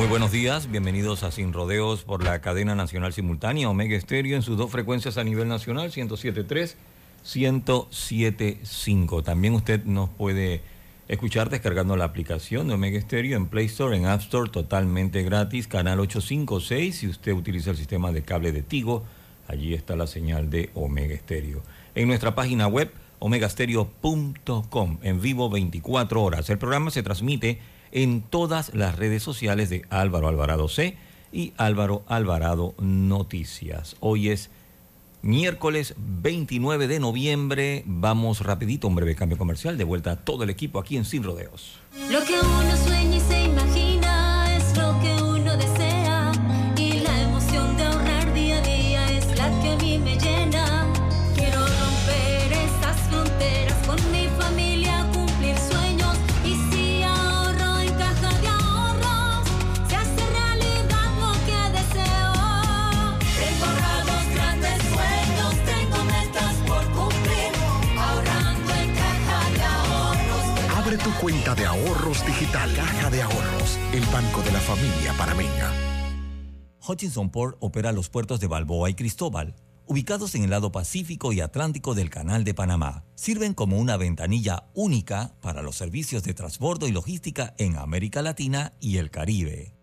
Muy buenos días, bienvenidos a Sin Rodeos por la cadena nacional simultánea Omega Estéreo en sus dos frecuencias a nivel nacional, 107.3, 107.5. También usted nos puede escuchar descargando la aplicación de Omega Stereo en Play Store, en App Store, totalmente gratis, canal 856. Si usted utiliza el sistema de cable de Tigo, allí está la señal de Omega Stereo. En nuestra página web, omegastereo.com, en vivo 24 horas. El programa se transmite en todas las redes sociales de Álvaro Alvarado C y Álvaro Alvarado Noticias. Hoy es miércoles 29 de noviembre. Vamos rapidito, un breve cambio comercial. De vuelta a todo el equipo aquí en Sin Rodeos. Lo que digital. Caja de Ahorros, el banco de la familia panameña. Hutchinson Port opera los puertos de Balboa y Cristóbal, ubicados en el lado Pacífico y Atlántico del Canal de Panamá. Sirven como una ventanilla única para los servicios de transbordo y logística en América Latina y el Caribe.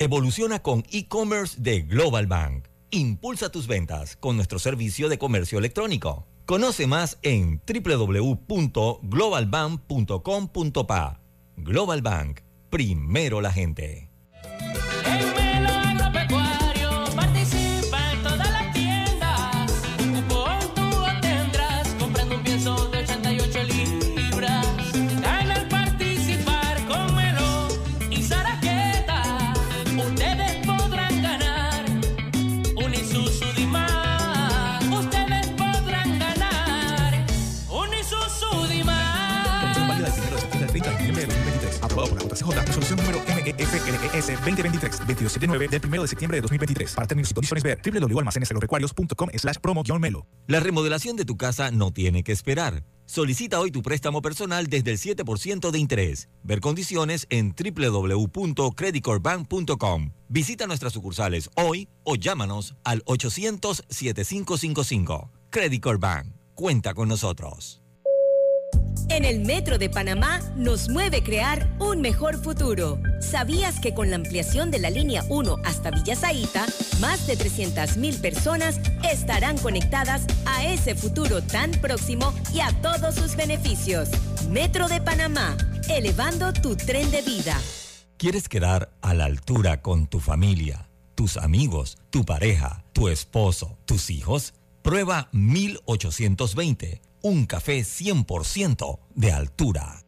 Evoluciona con e-commerce de Global Bank. Impulsa tus ventas con nuestro servicio de comercio electrónico. Conoce más en www.globalbank.com.pa. Global Bank, primero la gente. MEFLES 2023 279 del 1 de septiembre de 2023. Para términos y condiciones ver www.almacenesagropecuarios.com slash promo-melo. La remodelación de tu casa no tiene que esperar. Solicita hoy tu préstamo personal desde el 7% de interés. Ver condiciones en www.creditcorbank.com. Visita nuestras sucursales hoy o llámanos al 800-7555. Credit Bank. Cuenta con nosotros. En el Metro de Panamá nos mueve crear un mejor futuro. ¿Sabías que con la ampliación de la línea 1 hasta Villa Zaita, más de 300.000 personas estarán conectadas a ese futuro tan próximo y a todos sus beneficios? Metro de Panamá, elevando tu tren de vida. ¿Quieres quedar a la altura con tu familia, tus amigos, tu pareja, tu esposo, tus hijos? Prueba 1820, un café 100% de altura.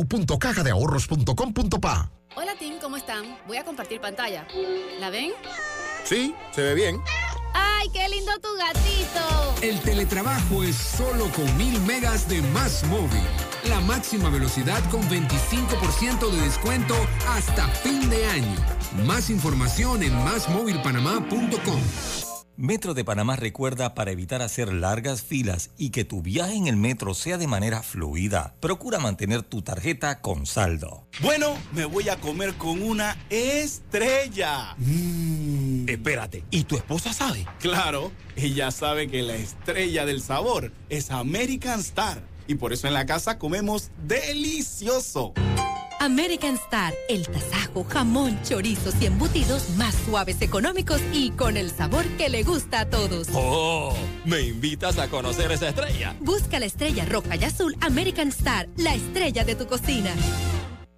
www.cajadeahorros.com.pa. Hola Tim, ¿cómo están? Voy a compartir pantalla. ¿La ven? Sí, se ve bien. ¡Ay, ¡Ay, qué lindo tu gatito! El teletrabajo es solo con mil megas de Más Móvil. La máxima velocidad con 25% de descuento hasta fin de año. Más información en másmóvilpanamá.com. Metro de Panamá recuerda para evitar hacer largas filas y que tu viaje en el metro sea de manera fluida, procura mantener tu tarjeta con saldo. Bueno, me voy a comer con una estrella. Mm. Espérate, ¿y tu esposa sabe? Claro, ella sabe que la estrella del sabor es American Star. Y por eso en la casa comemos delicioso. American Star, el tasajo, jamón, chorizos y embutidos más suaves, económicos y con el sabor que le gusta a todos. ¡Oh! ¿Me invitas a conocer esa estrella? Busca la estrella roja y azul American Star, la estrella de tu cocina.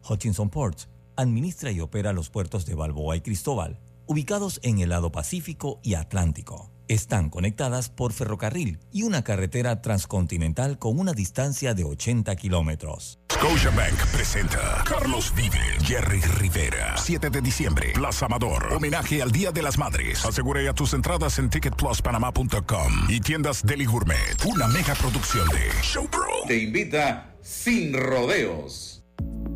Hutchinson Ports administra y opera los puertos de Balboa y Cristóbal, ubicados en el lado Pacífico y Atlántico. Están conectadas por ferrocarril y una carretera transcontinental con una distancia de 80 kilómetros. Scotiabank presenta Carlos Vive, Jerry Rivera. 7 de diciembre, Plaza Amador. Homenaje al Día de las Madres. Asegure ya tus entradas en ticketpluspanamá.com y tiendas Deli Gourmet. Una mega producción de Showpro. Te invita sin rodeos.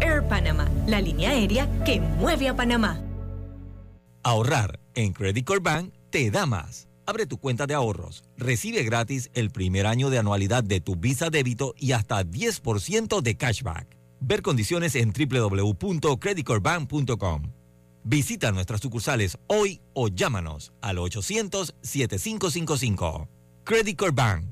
Air Panama, la línea aérea que mueve a Panamá. Ahorrar en Credit Core Bank te da más. Abre tu cuenta de ahorros, recibe gratis el primer año de anualidad de tu Visa débito y hasta 10% de cashback. Ver condiciones en www.creditcorebank.com. Visita nuestras sucursales hoy o llámanos al 800-7555. Credit Core Bank.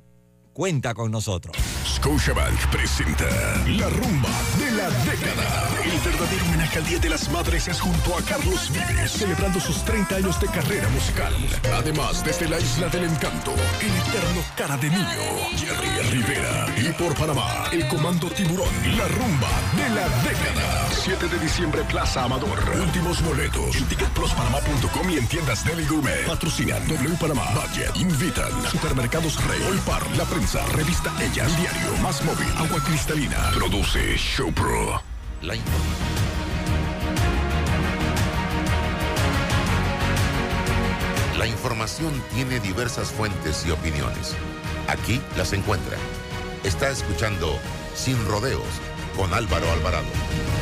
Cuenta con nosotros. Scotiabank presenta La Rumba de la Década. El verdadero homenaje al Día de las Madres es junto a Carlos Vives, celebrando sus 30 años de carrera musical. Además, desde la Isla del Encanto, el eterno cara de niño, Jerry Rivera. Y por Panamá, el Comando Tiburón, La Rumba de la Década. 7 de diciembre, Plaza Amador. Últimos boletos en ticketpluspanamá.com y en tiendas Deli Gourmet. Patrocinan W Panamá, Budget, Invitan, Supermercados Rey, Olpar, La Prensa, Revista Ella, El Diario, Más Móvil, Agua Cristalina. Produce Show Pro. La La información tiene diversas fuentes y opiniones. Aquí las encuentra. Está escuchando Sin Rodeos con Álvaro Alvarado.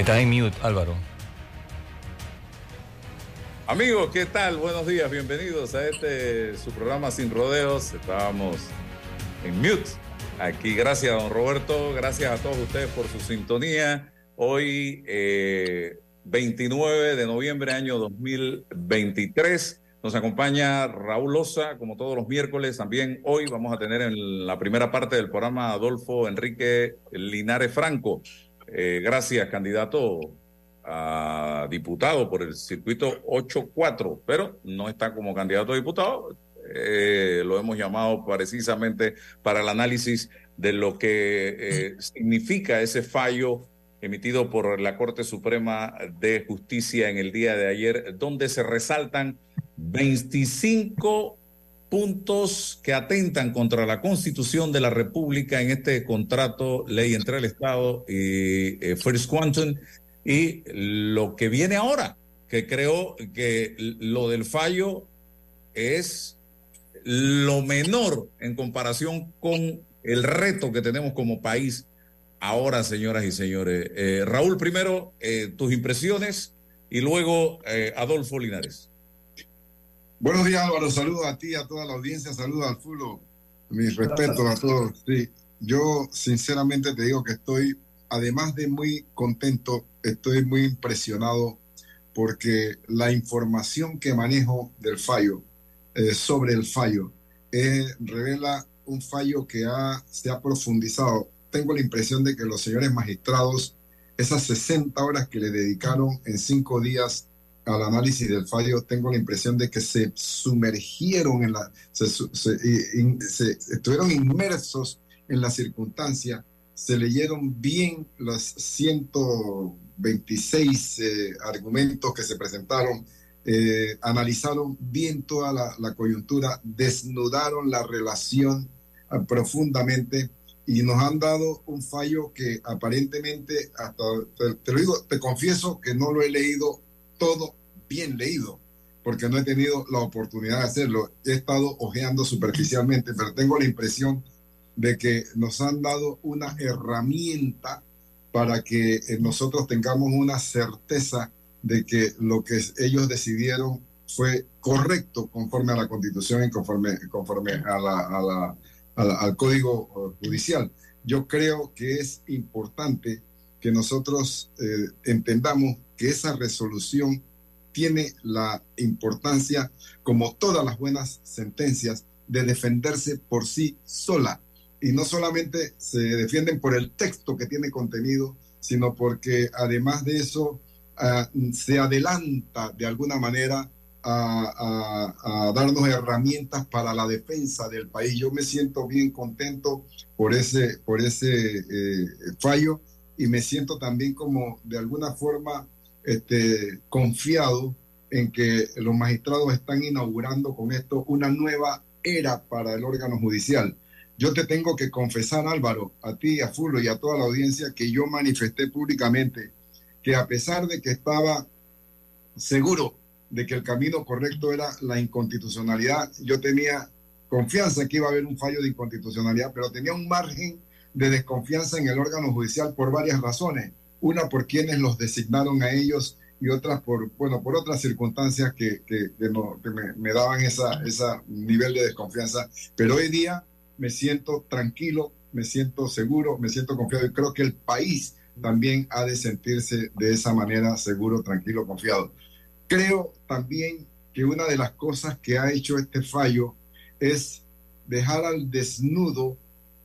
Está en mute, Álvaro. Amigos, ¿qué tal? Buenos días, bienvenidos a este su programa Sin Rodeos. Estábamos en mute. Aquí, gracias, don Roberto. Gracias a todos ustedes por su sintonía. Hoy, eh, 29 de noviembre, año 2023. Nos acompaña Raúl Loza, como todos los miércoles. También hoy vamos a tener en la primera parte del programa Adolfo Enrique Linares Franco. Eh, gracias, candidato a diputado por el circuito 8-4, pero no está como candidato a diputado. Eh, lo hemos llamado precisamente para el análisis de lo que eh, significa ese fallo emitido por la Corte Suprema de Justicia en el día de ayer, donde se resaltan 25 puntos que atentan contra la Constitución de la República en este contrato, ley entre el Estado y eh, First Quantum, y lo que viene ahora, que creo que lo del fallo es lo menor en comparación con el reto que tenemos como país ahora, señoras y señores. Eh, Raúl, primero eh, tus impresiones y luego eh, Adolfo Linares. Buenos días, Álvaro. Saludos a ti, a toda la audiencia. Saludos al Fulo. Mis respetos a todos. Sí, yo sinceramente te digo que estoy, además de muy contento, estoy muy impresionado porque la información que manejo del fallo, eh, sobre el fallo, eh, revela un fallo que ha, se ha profundizado tengo la impresión de que los señores magistrados, esas 60 horas que le dedicaron en cinco días al análisis del fallo, tengo la impresión de que se sumergieron en la, se, se- estuvieron inmersos en la circunstancia, se leyeron bien los 126 eh, argumentos que se presentaron, eh, analizaron bien toda la, coyuntura, desnudaron la relación ah, profundamente y nos han dado un fallo que aparentemente, hasta te lo digo, te confieso que no lo he leído todo bien leído, porque no he tenido la oportunidad de hacerlo. He estado ojeando superficialmente, pero tengo la impresión de que nos han dado una herramienta para que eh, nosotros tengamos una certeza de que lo que ellos decidieron fue correcto conforme a la constitución y conforme, conforme a la, a la- a la- al código eh, judicial. Yo creo que es importante que nosotros eh, entendamos que esa resolución tiene la importancia, como todas las buenas sentencias, de defenderse por sí sola. Y no solamente se defienden por el texto que tiene contenido, sino porque además de eso ah, se adelanta de alguna manera a, a- a darnos herramientas para la defensa del país. Yo me siento bien contento por ese, por ese eh, fallo y me siento también como de alguna forma este, confiado en que los magistrados están inaugurando con esto una nueva era para el órgano judicial. Yo te tengo que confesar, Álvaro, a ti, a Fulo y a toda la audiencia, que yo manifesté públicamente que a pesar de que estaba seguro de que el camino correcto era la inconstitucionalidad, yo tenía confianza que iba a haber un fallo de inconstitucionalidad, pero tenía un margen de desconfianza en el órgano judicial por varias razones. Una por quienes los designaron a ellos y otras por, bueno, por otras circunstancias que, que, me, daban esa, ese nivel de desconfianza. Pero hoy día me siento tranquilo, me siento seguro, me siento confiado y creo que el país también ha de sentirse de esa manera seguro, tranquilo, confiado. Creo también que una de las cosas que ha hecho este fallo es dejar al desnudo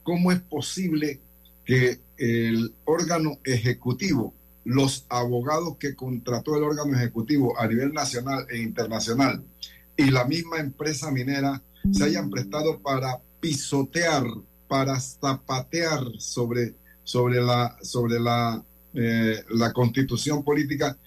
cómo es posible que el órgano ejecutivo, los abogados que contrató el órgano ejecutivo a nivel nacional e internacional y la misma empresa minera se hayan prestado para pisotear, para zapatear sobre, sobre la, sobre la, eh, la constitución política,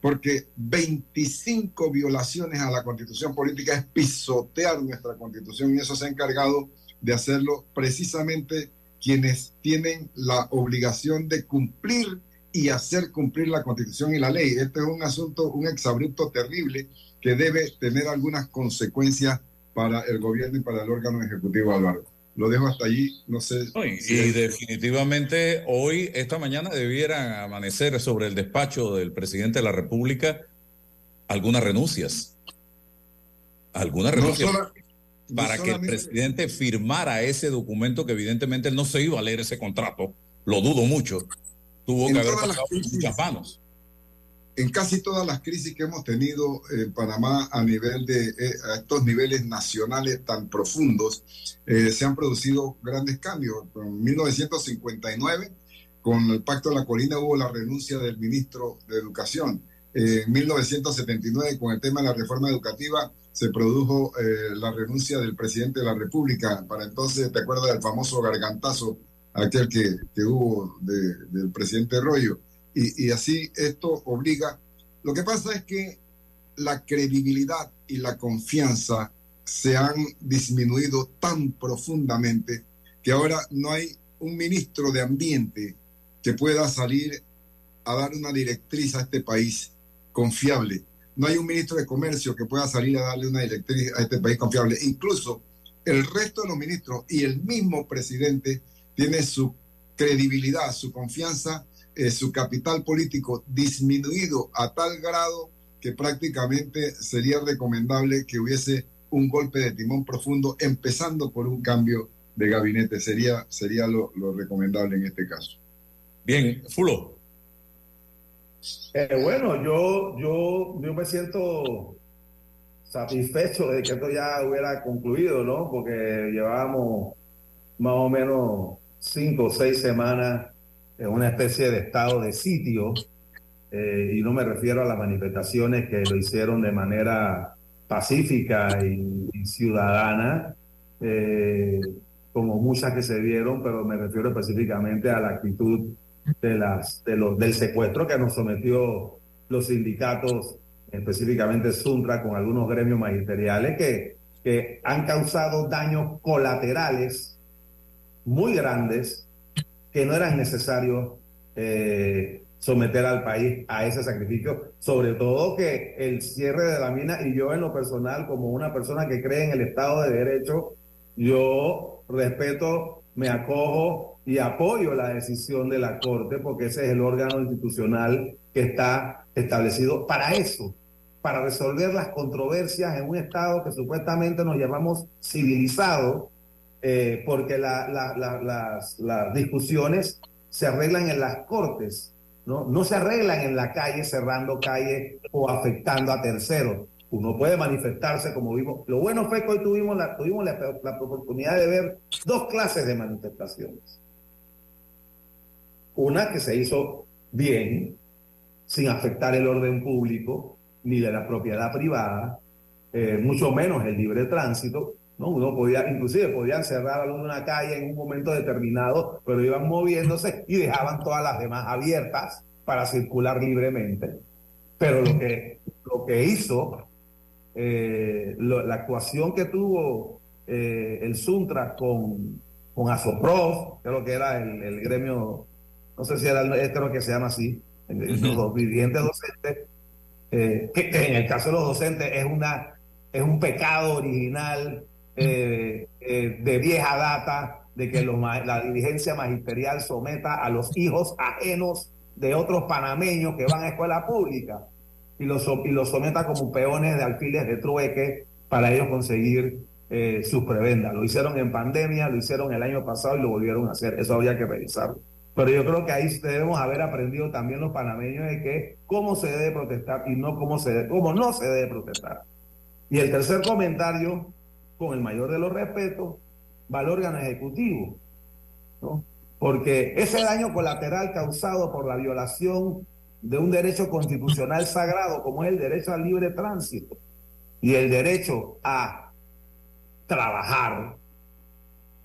porque 25 violaciones a la constitución política es pisotear nuestra constitución y eso se ha encargado de hacerlo precisamente quienes tienen la obligación de cumplir y hacer cumplir la constitución y la ley. Este es un asunto, un exabrupto terrible que debe tener algunas consecuencias para el gobierno y para el órgano ejecutivo, Álvaro. Lo dejo hasta allí, no sé. Y, si y es- definitivamente hoy, esta mañana, debieran amanecer sobre el despacho del presidente de la República algunas renuncias. Algunas renuncias. Para que el presidente firmara ese documento que evidentemente él no se iba a leer ese contrato. Lo dudo mucho. Tuvo En que haber pasado crisis- muchas manos. en casi todas las crisis que hemos tenido en Panamá a nivel de eh, a estos niveles nacionales tan profundos, eh, se han producido grandes cambios. En 1959, con el Pacto de la Colina, hubo la renuncia del ministro de Educación. Eh, en 1979, con el tema de la reforma educativa, se produjo eh, la renuncia del presidente de la República. Para entonces, ¿te acuerdas del famoso gargantazo, aquel que, que hubo de- del presidente Rollo? y, y así esto obliga. Lo que pasa es que la credibilidad y la confianza se han disminuido tan profundamente que ahora no hay un ministro de ambiente que pueda salir a dar una directriz a este país confiable. No hay un ministro de comercio que pueda salir a darle una directriz a este país confiable. Incluso el resto de los ministros y el mismo presidente tiene su credibilidad, su confianza eh, su capital político disminuido a tal grado que prácticamente sería recomendable que hubiese un golpe de timón profundo, empezando por un cambio de gabinete. Sería, sería lo, lo recomendable en este caso. Bien, Fulo. Eh, bueno, yo, yo, yo me siento satisfecho de que esto ya hubiera concluido, ¿no? Porque llevábamos más o menos cinco o seis semanas en una especie de estado de sitio, eh, y no me refiero a las manifestaciones que lo hicieron de manera pacífica y, ciudadana, eh, como muchas que se dieron, pero me refiero específicamente a la actitud de las, de los, del secuestro que nos sometió los sindicatos, específicamente Suntra, con algunos gremios magisteriales que, que han causado daños colaterales muy grandes que no eran necesarios eh, someter al país a ese sacrificio, sobre todo que el cierre de la mina y yo en lo personal como una persona que cree en el Estado de Derecho, yo respeto, me acojo y apoyo la decisión de la Corte porque ese es el órgano institucional que está establecido para eso, para resolver las controversias en un Estado que supuestamente nos llamamos civilizado, eh, porque la- la- la- las, las discusiones se arreglan en las Cortes, ¿no? no se arreglan en la calle cerrando calles o afectando a terceros. Uno puede manifestarse como vimos. Lo bueno fue que hoy tuvimos la, tuvimos la, oportunidad de ver dos clases de manifestaciones. Una que se hizo bien, sin afectar el orden público ni de la propiedad privada, eh, mucho menos el libre tránsito. ¿no? Uno podía, inclusive podían cerrar alguna calle en un momento determinado, pero iban moviéndose y dejaban todas las demás abiertas para circular libremente. Pero lo que, lo que hizo, eh, lo- la actuación que tuvo eh, el Suntra con, con Asoprof, creo que era el, el gremio, no sé si era, el- creo que se llama así, el- los dirigentes docentes, eh, que, que en el caso de los docentes es, una, es un pecado original de vieja data de que los la dirigencia magisterial someta a los hijos ajenos de otros panameños que van a escuela pública y los, y los someta como peones de alfiles de trueque para ellos conseguir eh, sus prebendas. Lo hicieron en pandemia, lo hicieron el año pasado y lo volvieron a hacer. Eso había que revisarlo. Pero yo creo que ahí debemos haber aprendido también los panameños de que cómo se debe protestar y no cómo, se debe- cómo no se debe protestar. Y el tercer comentario, con el mayor de los respetos, va al órgano ejecutivo. ¿no? Porque ese daño colateral causado por la violación de un derecho constitucional sagrado como es el derecho al libre tránsito y el derecho a trabajar,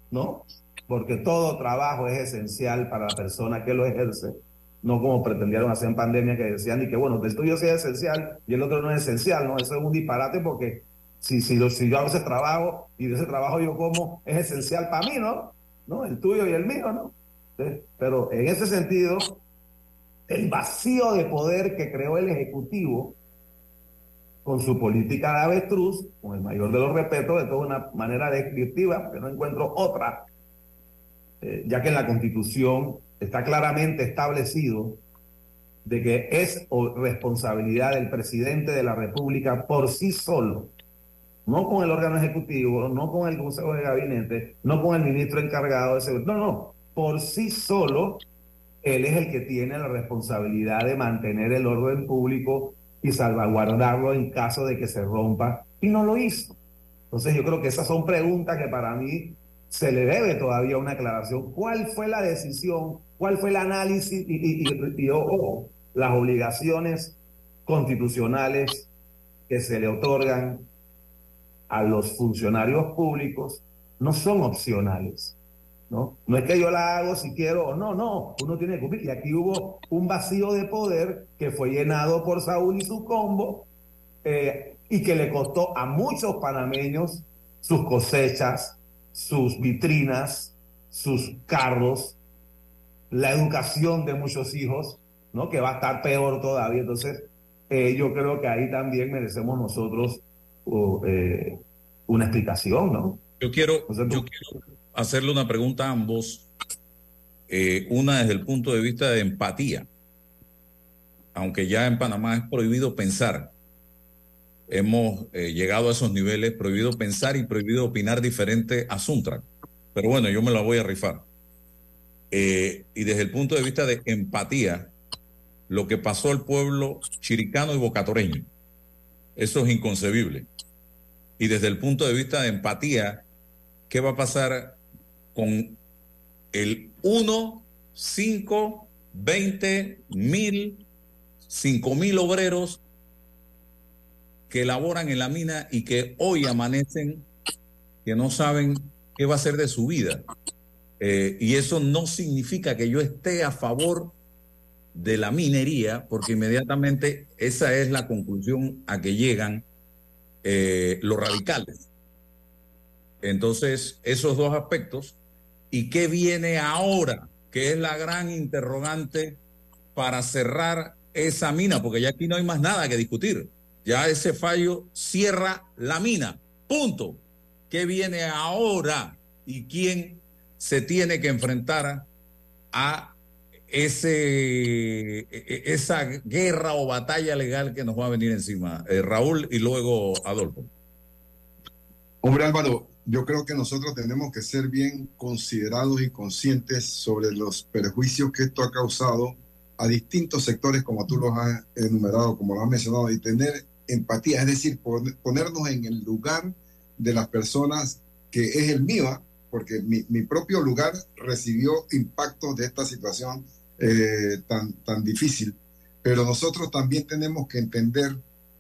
¿no? Porque todo trabajo es esencial para la persona que lo ejerce, no como pretendieron hacer en pandemia que decían y que bueno, el tuyo sí es esencial y el otro no es esencial, ¿no? Eso es un disparate porque si, si, lo- si yo hago ese trabajo y de ese trabajo yo como, es esencial para mí, ¿no? ¿No? El tuyo y el mío, ¿no? Pero en ese sentido, el vacío de poder que creó el Ejecutivo con su política de avestruz, con el mayor de los respetos, de toda una manera descriptiva, que no encuentro otra, eh, ya que en la Constitución está claramente establecido de que es responsabilidad del presidente de la República por sí solo, no con el órgano ejecutivo, no con el Consejo de Gabinete, no con el ministro encargado de seguridad, no, no, por sí solo, él es el que tiene la responsabilidad de mantener el orden público y salvaguardarlo en caso de que se rompa, y no lo hizo. Entonces yo creo que esas son preguntas que para mí se le debe todavía una aclaración. ¿Cuál fue la decisión? ¿Cuál fue el análisis? Y, y- las obligaciones constitucionales que se le otorgan a los funcionarios públicos no son opcionales. ¿No? No es que yo la hago si quiero o no, no, uno tiene que cumplir. Y aquí hubo un vacío de poder que fue llenado por Saúl y su combo eh, y que le costó a muchos panameños sus cosechas, sus vitrinas, sus carros, la educación de muchos hijos, ¿no? Que va a estar peor todavía. Entonces, eh, yo creo que ahí también merecemos nosotros oh, eh, una explicación, ¿no? Yo quiero, yo quiero hacerle una pregunta a ambos. Eh, una desde el punto de vista de empatía. Aunque ya en Panamá es prohibido pensar. Hemos eh, llegado a esos niveles, prohibido pensar y prohibido opinar diferente a Suntra. Pero bueno, yo me la voy a rifar. Eh, y desde el punto de vista de empatía, lo que pasó al pueblo chiricano y bocatoreño, eso es inconcebible. Y desde el punto de vista de empatía, ¿qué va a pasar con el 1, 5, 20 mil, 5 mil obreros que laboran en la mina y que hoy amanecen que no saben qué va a ser de su vida. Eh, y eso no significa que yo esté a favor de la minería, porque inmediatamente esa es la conclusión a que llegan eh, los radicales. Entonces, esos dos aspectos. ¿Y qué viene ahora? Que es la gran interrogante para cerrar esa mina, porque ya aquí no hay más nada que discutir. Ya ese fallo cierra la mina. Punto. ¿Qué viene ahora? ¿Y quién se tiene que enfrentar a ese, e- e- esa guerra o batalla legal que nos va a venir encima? Eh, Raúl y luego Adolfo. Hombre Álvaro, yo creo que nosotros tenemos que ser bien considerados y conscientes sobre los perjuicios que esto ha causado a distintos sectores, como tú los has enumerado, como lo has mencionado, y tener empatía, es decir, pon- ponernos en el lugar de las personas que es el mío, porque mi, mi propio lugar recibió impactos de esta situación eh, tan, tan difícil. Pero nosotros también tenemos que entender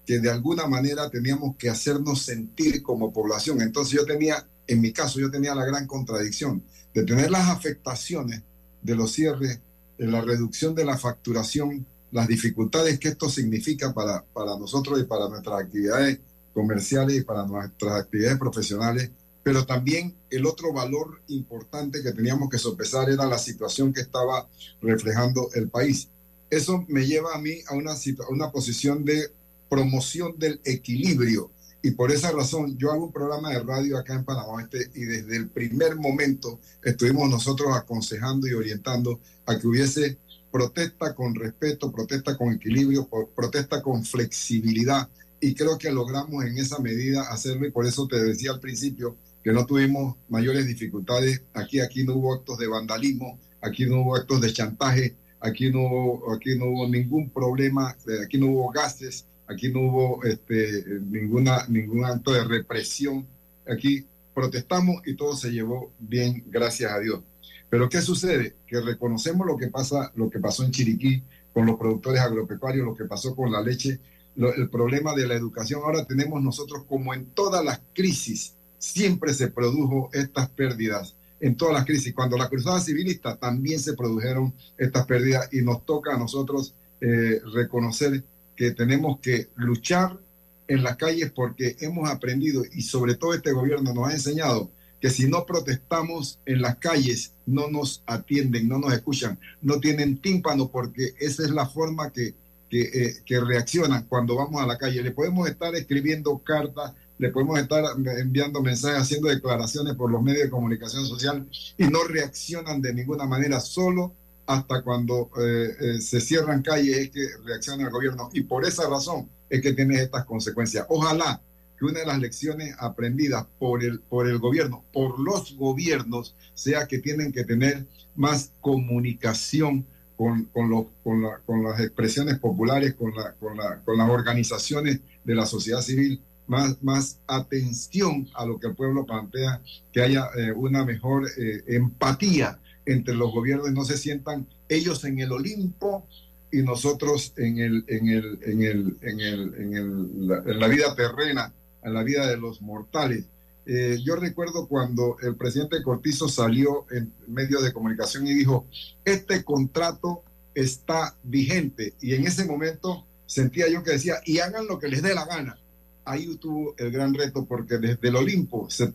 que de alguna manera teníamos que hacernos sentir como población. Entonces yo tenía, en mi caso, yo tenía la gran contradicción de tener las afectaciones de los cierres, de la reducción de la facturación, las dificultades que esto significa para, para nosotros y para nuestras actividades comerciales y para nuestras actividades profesionales, pero también el otro valor importante que teníamos que sopesar era la situación que estaba reflejando el país. Eso me lleva a mí a una, a una posición de promoción del equilibrio. Y por esa razón yo hago un programa de radio acá en Panamá y desde el primer momento estuvimos nosotros aconsejando y orientando a que hubiese protesta con respeto, protesta con equilibrio, protesta con flexibilidad. Y creo que logramos en esa medida hacerlo y por eso te decía al principio que no tuvimos mayores dificultades. Aquí, aquí no hubo actos de vandalismo, aquí no hubo actos de chantaje, aquí no aquí no hubo ningún problema, eh, aquí no hubo gases, aquí no hubo este, ninguna, ningún acto de represión. Aquí protestamos y todo se llevó bien, gracias a Dios. Pero ¿qué sucede? Que reconocemos lo que pasa, lo que pasó en Chiriquí con los productores agropecuarios, lo que pasó con la leche, el problema de la educación. Ahora tenemos nosotros, como en todas las crisis, siempre se produjo estas pérdidas. En todas las crisis, cuando la cruzada civilista también se produjeron estas pérdidas y nos toca a nosotros eh, reconocer que tenemos que luchar en las calles porque hemos aprendido y sobre todo este gobierno nos ha enseñado que si no protestamos en las calles no nos atienden, no nos escuchan, no tienen tímpano porque esa es la forma que, que, eh, que reaccionan cuando vamos a la calle. Le podemos estar escribiendo cartas, le podemos estar enviando mensajes, haciendo declaraciones por los medios de comunicación social y no reaccionan de ninguna manera, solo hasta cuando eh, eh, se cierran calles es que reacciona el gobierno y por esa razón es que tiene estas consecuencias. Ojalá que una de las lecciones aprendidas por el, por el gobierno, por los gobiernos, sea que tienen que tener más comunicación con, con, los- con, la- con las expresiones populares, con, la- la- con las organizaciones de la sociedad civil, más, más atención a lo que el pueblo plantea, que haya eh, una mejor empatía entre los gobiernos no se sientan ellos en el Olimpo y nosotros en, el, en, el, en, el, en, el, en, el- la, en la vida terrena, en la vida de los mortales. Eh, yo recuerdo cuando el presidente Cortizo salió en medios de comunicación y dijo, este contrato está vigente. Y en ese momento sentía yo que decía, y hagan lo que les dé la gana. Ahí tuvo el gran reto porque desde el Olimpo se,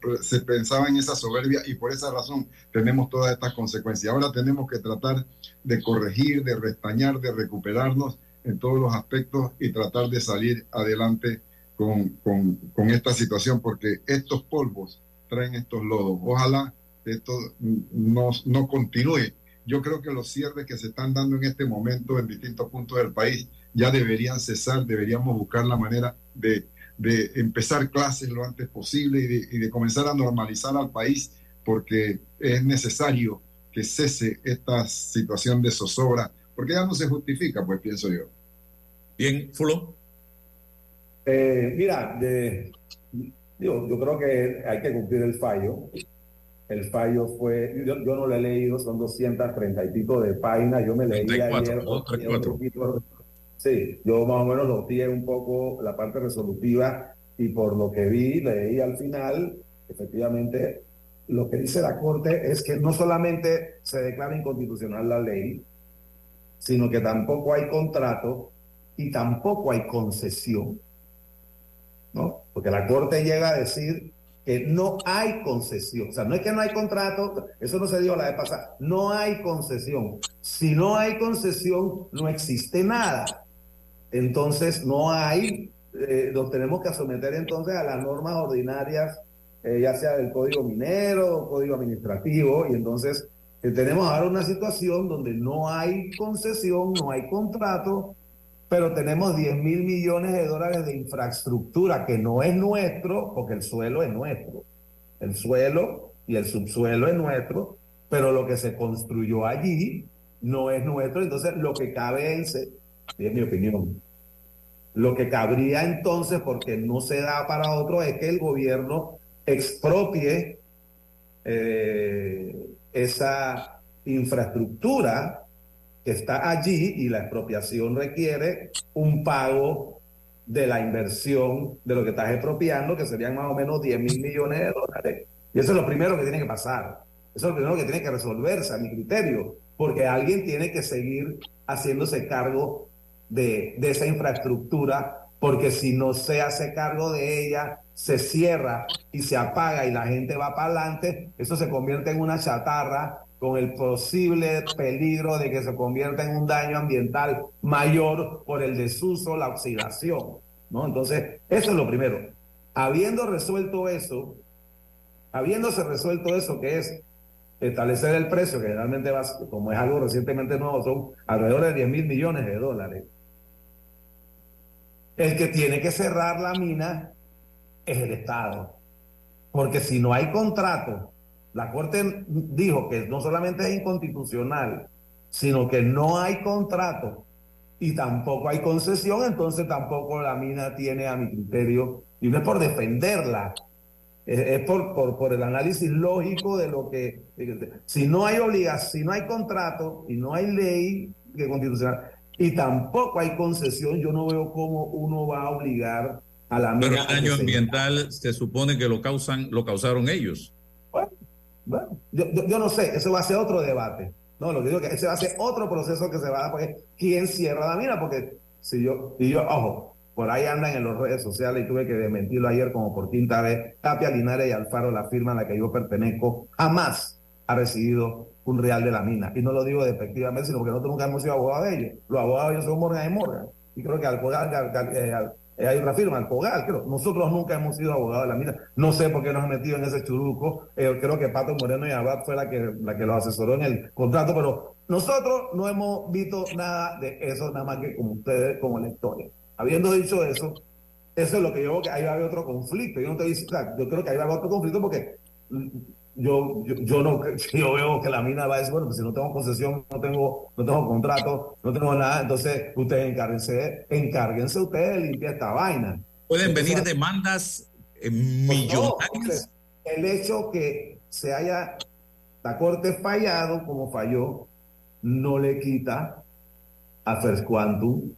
pensaba en esa soberbia y por esa razón tenemos todas estas consecuencias. Ahora tenemos que tratar de corregir, de restañar, de recuperarnos en todos los aspectos y tratar de salir adelante con, con, con esta situación porque estos polvos traen estos lodos. Ojalá esto no, no continúe. Yo creo que los cierres que se están dando en este momento en distintos puntos del país ya deberían cesar, deberíamos buscar la manera de, de empezar clases lo antes posible y de, y de comenzar a normalizar al país porque es necesario que cese esta situación de zozobra, porque ya no se justifica, pues pienso yo. Bien, Fulo. Eh, mira, de- digo, yo creo que hay que cumplir el fallo. El fallo fue, yo, yo no lo he leído, son 230 y pico de páginas, yo me leí 34, ayer. ¿no? 34. Sí, yo más o menos noté un poco la parte resolutiva y por lo que vi, leí al final, efectivamente, lo que dice la Corte es que no solamente se declara inconstitucional la ley, sino que tampoco hay contrato y tampoco hay concesión. ¿no? Porque la Corte llega a decir que no hay concesión. O sea, no es que no hay contrato, eso no se dio la vez pasada, no hay concesión. Si no hay concesión, no existe nada. Entonces, no hay, eh, nos tenemos que someter entonces a las normas ordinarias, eh, ya sea del Código Minero Código Administrativo, y entonces eh, tenemos ahora una situación donde no hay concesión, no hay contrato, pero tenemos 10 mil millones de dólares de infraestructura que no es nuestro, porque el suelo es nuestro. El suelo y el subsuelo es nuestro, pero lo que se construyó allí no es nuestro. Entonces, lo que cabe en, es mi opinión, lo que cabría entonces, porque no se da para otro, es que el gobierno expropie eh, esa infraestructura que está allí y la expropiación requiere un pago de la inversión de lo que estás expropiando, que serían más o menos 10 mil millones de dólares. Y eso es lo primero que tiene que pasar. Eso es lo primero que tiene que resolverse a mi criterio, porque alguien tiene que seguir haciéndose cargo de, de esa infraestructura, porque si no se hace cargo de ella, se cierra y se apaga y la gente va para adelante, eso se convierte en una chatarra con el posible peligro de que se convierta en un daño ambiental mayor por el desuso, la oxidación. ¿no? Entonces, eso es lo primero. Habiendo resuelto eso, habiéndose resuelto eso, que es establecer el precio, que generalmente va, como es algo recientemente nuevo, son alrededor de 10 mil millones de dólares. El que tiene que cerrar la mina es el Estado. Porque si no hay contrato, la Corte dijo que no solamente es inconstitucional, sino que no hay contrato y tampoco hay concesión, entonces tampoco la mina tiene a mi criterio, y no es por defenderla, es, por el análisis lógico de lo que, si no hay obligación, si no hay contrato y no hay ley que constitucional, y tampoco hay concesión, yo no veo cómo uno va a obligar a la Pero el daño ambiental se supone que lo causan, lo causaron ellos. Bueno, yo, yo, yo no sé, eso va a ser otro debate. No, lo que digo es que ese va a ser otro proceso que se va a dar, porque quién cierra la mina, porque si yo, y yo, ojo, por ahí andan en las redes sociales y tuve que desmentirlo ayer como por quinta vez, Tapia Linares y Alfaro, la firma a la que yo pertenezco, jamás ha recibido un real de la mina. Y no lo digo despectivamente, sino porque nosotros nunca hemos sido abogados de ellos. Los abogados ellos son Morgan y Morgan. Y creo que eh, al- eh, hay una firma, Alcogal, creo. Nosotros nunca hemos sido abogados de la mina. No sé por qué nos han metido en ese churuco. Eh, creo que Pato Moreno y Abad fue la que, la que los asesoró en el contrato, pero nosotros no hemos visto nada de eso, nada más que como ustedes, como lectores. Habiendo dicho eso, eso es lo que yo veo que ahí va a haber otro conflicto. Yo no te digo, yo creo que ahí va a haber otro conflicto porque yo, yo, yo no yo veo que la mina va a decir, bueno, pues si no tengo concesión, no tengo, no tengo contrato, no tengo nada, entonces ustedes encárguense, encárguense ustedes de limpiar esta vaina. Pueden venir Entonces, demandas eh, no, millonarias. el hecho que se haya la corte fallado como falló, no le quita a First Quantum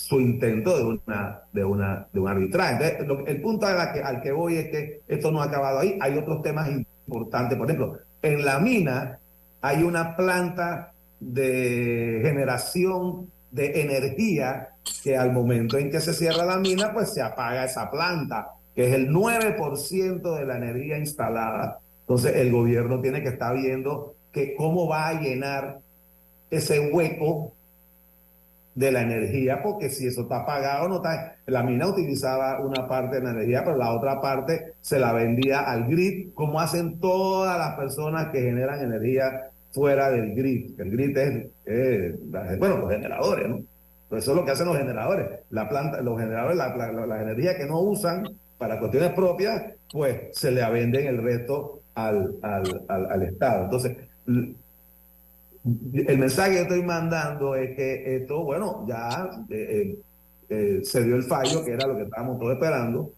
su intento de una de una de un arbitraje. El punto a que- al que voy es que esto no ha acabado ahí. Hay otros temas importantes. Por ejemplo, en la mina hay una planta de generación de energía que al momento en que se cierra la mina, pues se apaga esa planta, que es el 9% de la energía instalada. Entonces el gobierno tiene que estar viendo que cómo va a llenar ese hueco de la energía, porque si eso está apagado, no está. La mina utilizaba una parte de la energía, pero la otra parte se la vendía al grid, como hacen todas las personas que generan energía fuera del grid. El grid es, eh, bueno, los generadores, ¿no? Eso es lo que hacen los generadores. La planta, los generadores, la, la- la- energía que no usan para cuestiones propias, pues se le venden el resto al, al, al, Estado. Entonces, el mensaje que estoy mandando es que esto, bueno, ya eh, eh, eh, se dio el fallo, que era lo que estábamos todos esperando,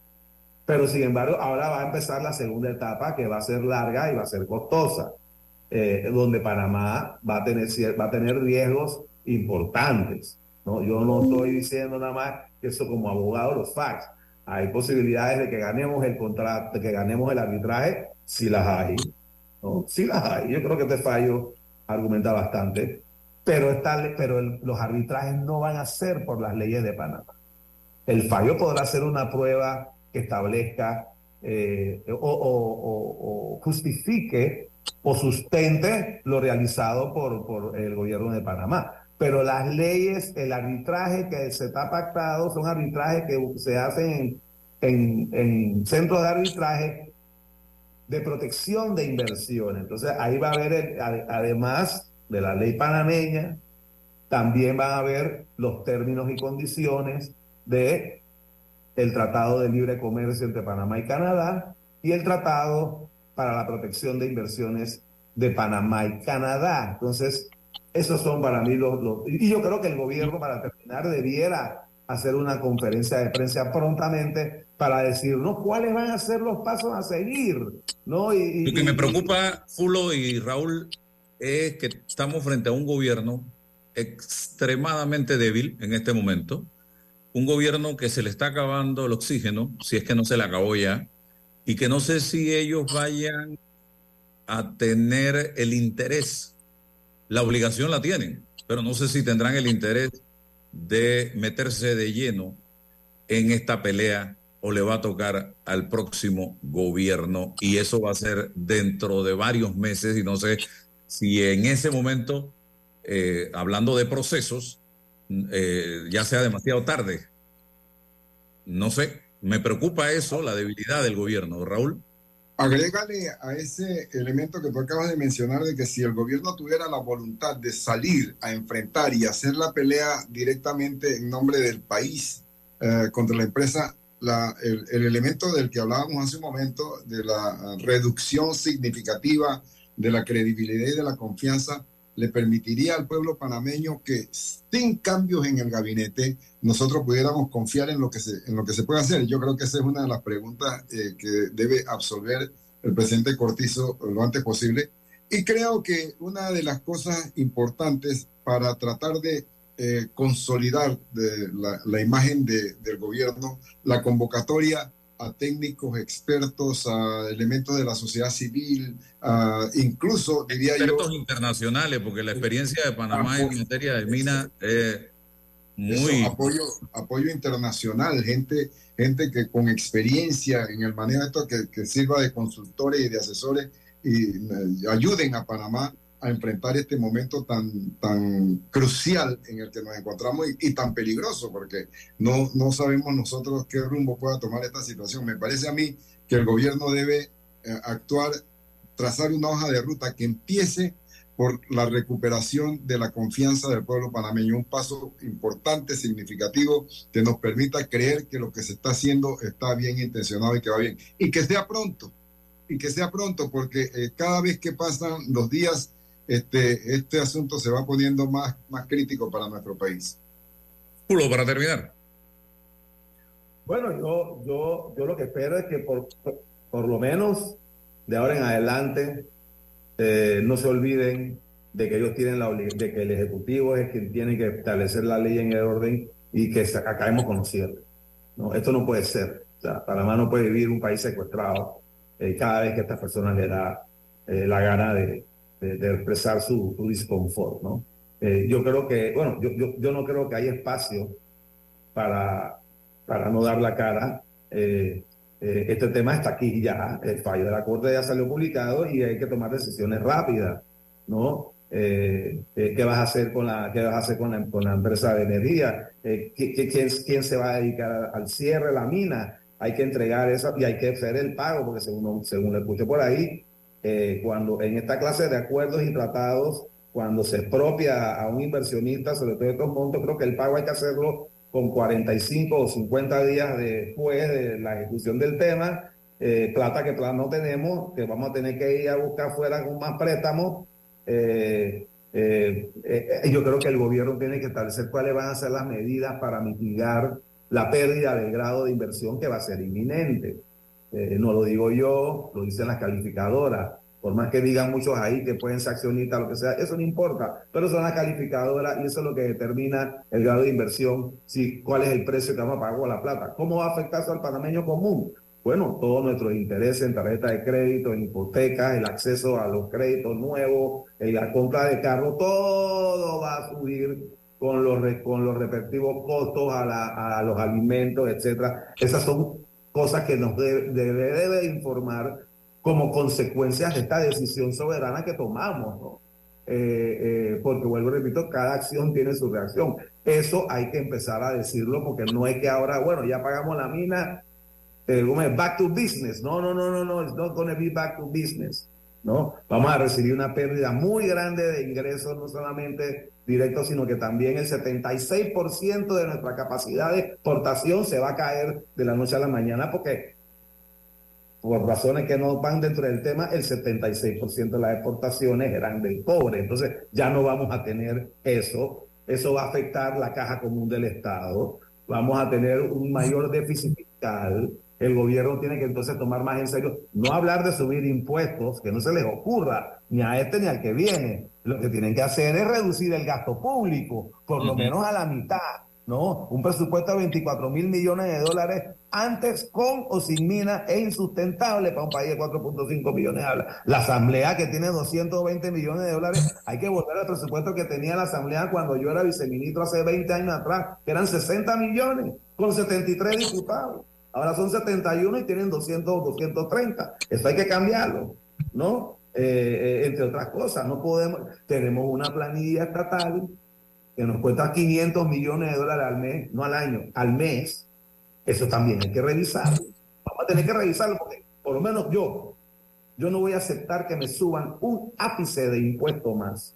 Pero sin embargo, ahora va a empezar la segunda etapa que va a ser larga y va a ser costosa, eh, donde Panamá va a tener, va a tener riesgos importantes. ¿no? Yo no estoy diciendo nada más que eso como abogado los facts. Hay posibilidades de que ganemos el contrato, de que ganemos el arbitraje, si las hay. ¿no? Si las hay. Yo creo que este fallo argumenta bastante. Pero, está, pero los arbitrajes no van a ser por las leyes de Panamá. El fallo podrá ser una prueba que establezca eh, o, justifique o sustente lo realizado por, por el gobierno de Panamá. Pero las leyes, el arbitraje que se está pactado son arbitrajes que se hacen en, en, en centros de arbitraje de protección de inversiones. Entonces ahí va a haber, además de la ley panameña, también van a haber los términos y condiciones de Tratado de Libre Comercio entre Panamá y Canadá y el Tratado para la Protección de Inversiones de Panamá y Canadá. Entonces, esos son para mí los- y yo creo que el gobierno, para terminar, debiera hacer una conferencia de prensa prontamente para decirnos cuáles van a ser los pasos a seguir. ¿no? Y, Lo que me preocupa, Fulo y Raúl, es que estamos frente a un gobierno extremadamente débil en este momento, un gobierno que se le está acabando el oxígeno, si es que no se le acabó ya, y que no sé si ellos vayan a tener el interés, la obligación la tienen, pero no sé si tendrán el interés de meterse de lleno en esta pelea o le va a tocar al próximo gobierno y eso va a ser dentro de varios meses y no sé si en ese momento, eh, hablando de procesos, eh, ya sea demasiado tarde. No sé, me preocupa eso, la debilidad del gobierno, Raúl. Agrégale a ese elemento que tú acabas de mencionar de que si el gobierno tuviera la voluntad de salir a enfrentar y hacer la pelea directamente en nombre del país eh, contra la empresa, el, el elemento del que hablábamos hace un momento, de la reducción significativa de la credibilidad y de la confianza, le permitiría al pueblo panameño que sin cambios en el gabinete nosotros pudiéramos confiar en lo que se, en lo que se puede hacer. Yo creo que esa es una de las preguntas eh, que debe absolver el presidente Cortizo lo antes posible. Y creo que una de las cosas importantes para tratar de eh, consolidar de la, la imagen de- del gobierno, la convocatoria a técnicos, expertos, a elementos de la sociedad civil, a incluso, diría yo, Expertos internacionales, porque la experiencia de Panamá en materia de mina es muy... Apoyo, apoyo internacional, gente, gente que con experiencia en el manejo de esto, que, que sirva de consultores y de asesores y eh, ayuden a Panamá a enfrentar este momento tan, tan crucial en el que nos encontramos y, y tan peligroso, porque no, no sabemos nosotros qué rumbo pueda tomar esta situación. Me parece a mí que el gobierno debe eh, actuar, trazar una hoja de ruta que empiece por la recuperación de la confianza del pueblo panameño, un paso importante, significativo, que nos permita creer que lo que se está haciendo está bien intencionado y que va bien. Y que sea pronto, y que sea pronto, porque eh, cada vez que pasan los días, este, este asunto se va poniendo más, más crítico para nuestro país. Pulo, para terminar. Bueno, yo, yo, yo lo que espero es que por, por lo menos de ahora en adelante eh, no se olviden de que ellos tienen la de que el Ejecutivo es quien tiene que establecer la ley en el orden y que acabemos con los cierres. No, esto no puede ser. O sea, Panamá no puede vivir un país secuestrado eh, cada vez que a estas personas le da eh, la gana de, de- expresar su, su disconfort, ¿no? Eh, yo creo que, bueno, yo, yo, yo no creo que hay espacio para, para no dar la cara. Eh, eh, este tema está aquí ya, el fallo de la Corte ya salió publicado y hay que tomar decisiones rápidas, ¿no? Eh, ¿Qué vas a hacer con la, qué vas a hacer con la, con la empresa de energía? Eh, ¿qué- qué- quién, quién se va a dedicar al cierre la mina? Hay que entregar eso y hay que hacer el pago, porque según, según lo escuché por ahí, eh, cuando en esta clase de acuerdos y tratados, cuando se expropia a un inversionista, sobre todo estos montos, creo que el pago hay que hacerlo con 45 o 50 días después de la ejecución del tema, eh, plata que no tenemos, que vamos a tener que ir a buscar fuera con más préstamos. Eh, yo creo que el gobierno tiene que establecer cuáles van a ser las medidas para mitigar la pérdida del grado de inversión que va a ser inminente. Eh, no lo digo yo, lo dicen las calificadoras. Por más que digan muchos ahí que pueden ser accionistas, lo que sea, eso no importa. Pero son las calificadoras y eso es lo que determina el grado de inversión, si, cuál es el precio que vamos a pagar por la plata. ¿Cómo va a afectar eso al panameño común? Bueno, todos nuestros intereses en tarjeta de crédito, en hipotecas, el acceso a los créditos nuevos, en la compra de carro, todo va a subir con los, con los respectivos costos a, la- a los alimentos, etcétera. Esas son cosas que nos debe, debe, debe informar como consecuencias de esta decisión soberana que tomamos, ¿no? Eh, eh, porque vuelvo y repito, cada acción tiene su reacción. Eso hay que empezar a decirlo porque no es que ahora, bueno, ya pagamos la mina, eh, back to business. No, no, no, no, no, it's not gonna be back to business. ¿No? Vamos a recibir una pérdida muy grande de ingresos, no solamente directos, sino que también el 76% de nuestra capacidad de exportación se va a caer de la noche a la mañana porque por razones que no van dentro del tema, el 76% de las exportaciones eran del cobre. Entonces ya no vamos a tener eso. Eso va a afectar la caja común del Estado. Vamos a tener un mayor déficit fiscal. El gobierno tiene que entonces tomar más en serio, no hablar de subir impuestos, que no se les ocurra, ni a este ni al que viene. Lo que tienen que hacer es reducir el gasto público, por lo menos a la mitad. ¿no? Un presupuesto de 24 mil millones de dólares antes con o sin mina es insustentable para un país de 4.5 millones de dólares. La asamblea que tiene 220 millones de dólares, hay que volver al presupuesto que tenía la asamblea cuando yo era viceministro hace 20 años atrás, que eran 60 millones con 73 diputados. Ahora son 71 y tienen 200 o 230. Eso hay que cambiarlo, ¿no? Eh, eh, entre otras cosas, no podemos, tenemos una planilla estatal que nos cuesta 500 millones de dólares al mes, no al año, al mes, eso también hay que revisarlo. Vamos a tener que revisarlo porque, por lo menos yo, yo no voy a aceptar que me suban un ápice de impuesto más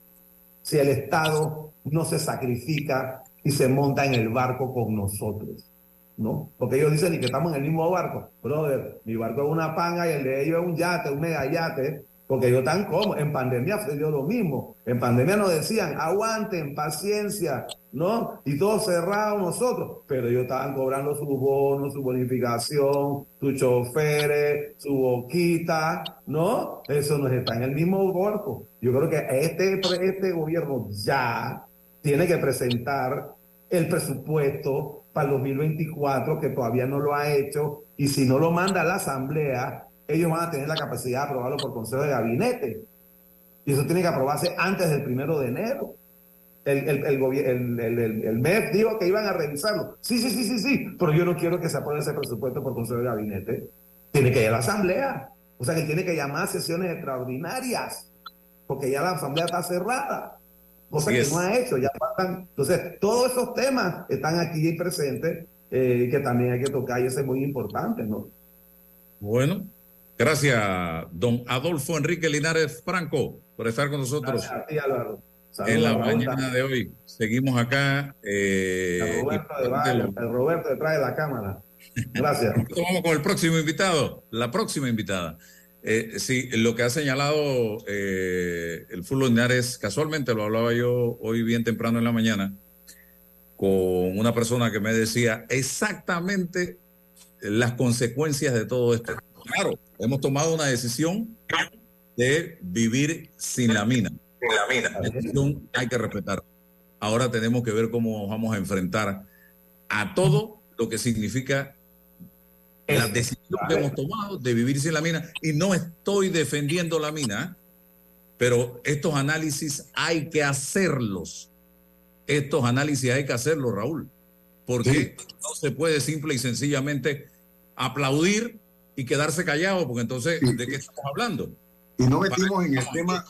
si el Estado no se sacrifica y se monta en el barco con nosotros. ¿No? Porque ellos dicen que estamos en el mismo barco. Brother, mi barco es una panga y el de ellos es un yate, un mega yate, porque ellos están como, en pandemia dio lo mismo. En pandemia nos decían, aguanten, paciencia, ¿no? Y todo cerrado nosotros. Pero ellos estaban cobrando su bono, su bonificación, sus choferes, su boquita, ¿no? Eso nos está en el mismo barco. Yo creo que este, este gobierno ya tiene que presentar el presupuesto para el 2024, que todavía no lo ha hecho, y si no lo manda a la Asamblea, ellos van a tener la capacidad de aprobarlo por Consejo de Gabinete. Y eso tiene que aprobarse antes del primero de enero. El, el, el, el, el, dijo que iban a revisarlo. Sí, sí, sí, sí, sí, pero yo no quiero que se apruebe ese presupuesto por Consejo de Gabinete. Tiene que ir a la Asamblea. O sea que tiene que llamar sesiones extraordinarias, porque ya la Asamblea está cerrada. Cosa que no ha hecho, ya faltan. Entonces, todos esos temas están aquí presentes eh, que también hay que tocar y eso es muy importante, ¿no? Bueno, gracias, don Adolfo Enrique Linares Franco, por estar con nosotros Gracias en la Raúl, mañana de hoy. Seguimos acá. eh, Roberto, de Valle, el Roberto detrás de la cámara. Gracias. Vamos con el próximo invitado, la próxima invitada. Eh, sí, lo que ha señalado eh, el Fulvio Linares, casualmente lo hablaba yo hoy bien temprano en la mañana con una persona que me decía exactamente las consecuencias de todo esto. Claro, hemos tomado una decisión de vivir sin la mina. Sin la mina. La decisión hay que respetar. Ahora tenemos que ver cómo vamos a enfrentar a todo lo que significa la decisión que hemos tomado de vivir sin la mina. Y no estoy defendiendo la mina, pero estos análisis hay que hacerlos. Estos análisis hay que hacerlos, Raúl. Porque no se puede simple y sencillamente aplaudir y quedarse callado, porque entonces, ¿de qué estamos hablando? Y no metimos en el tema,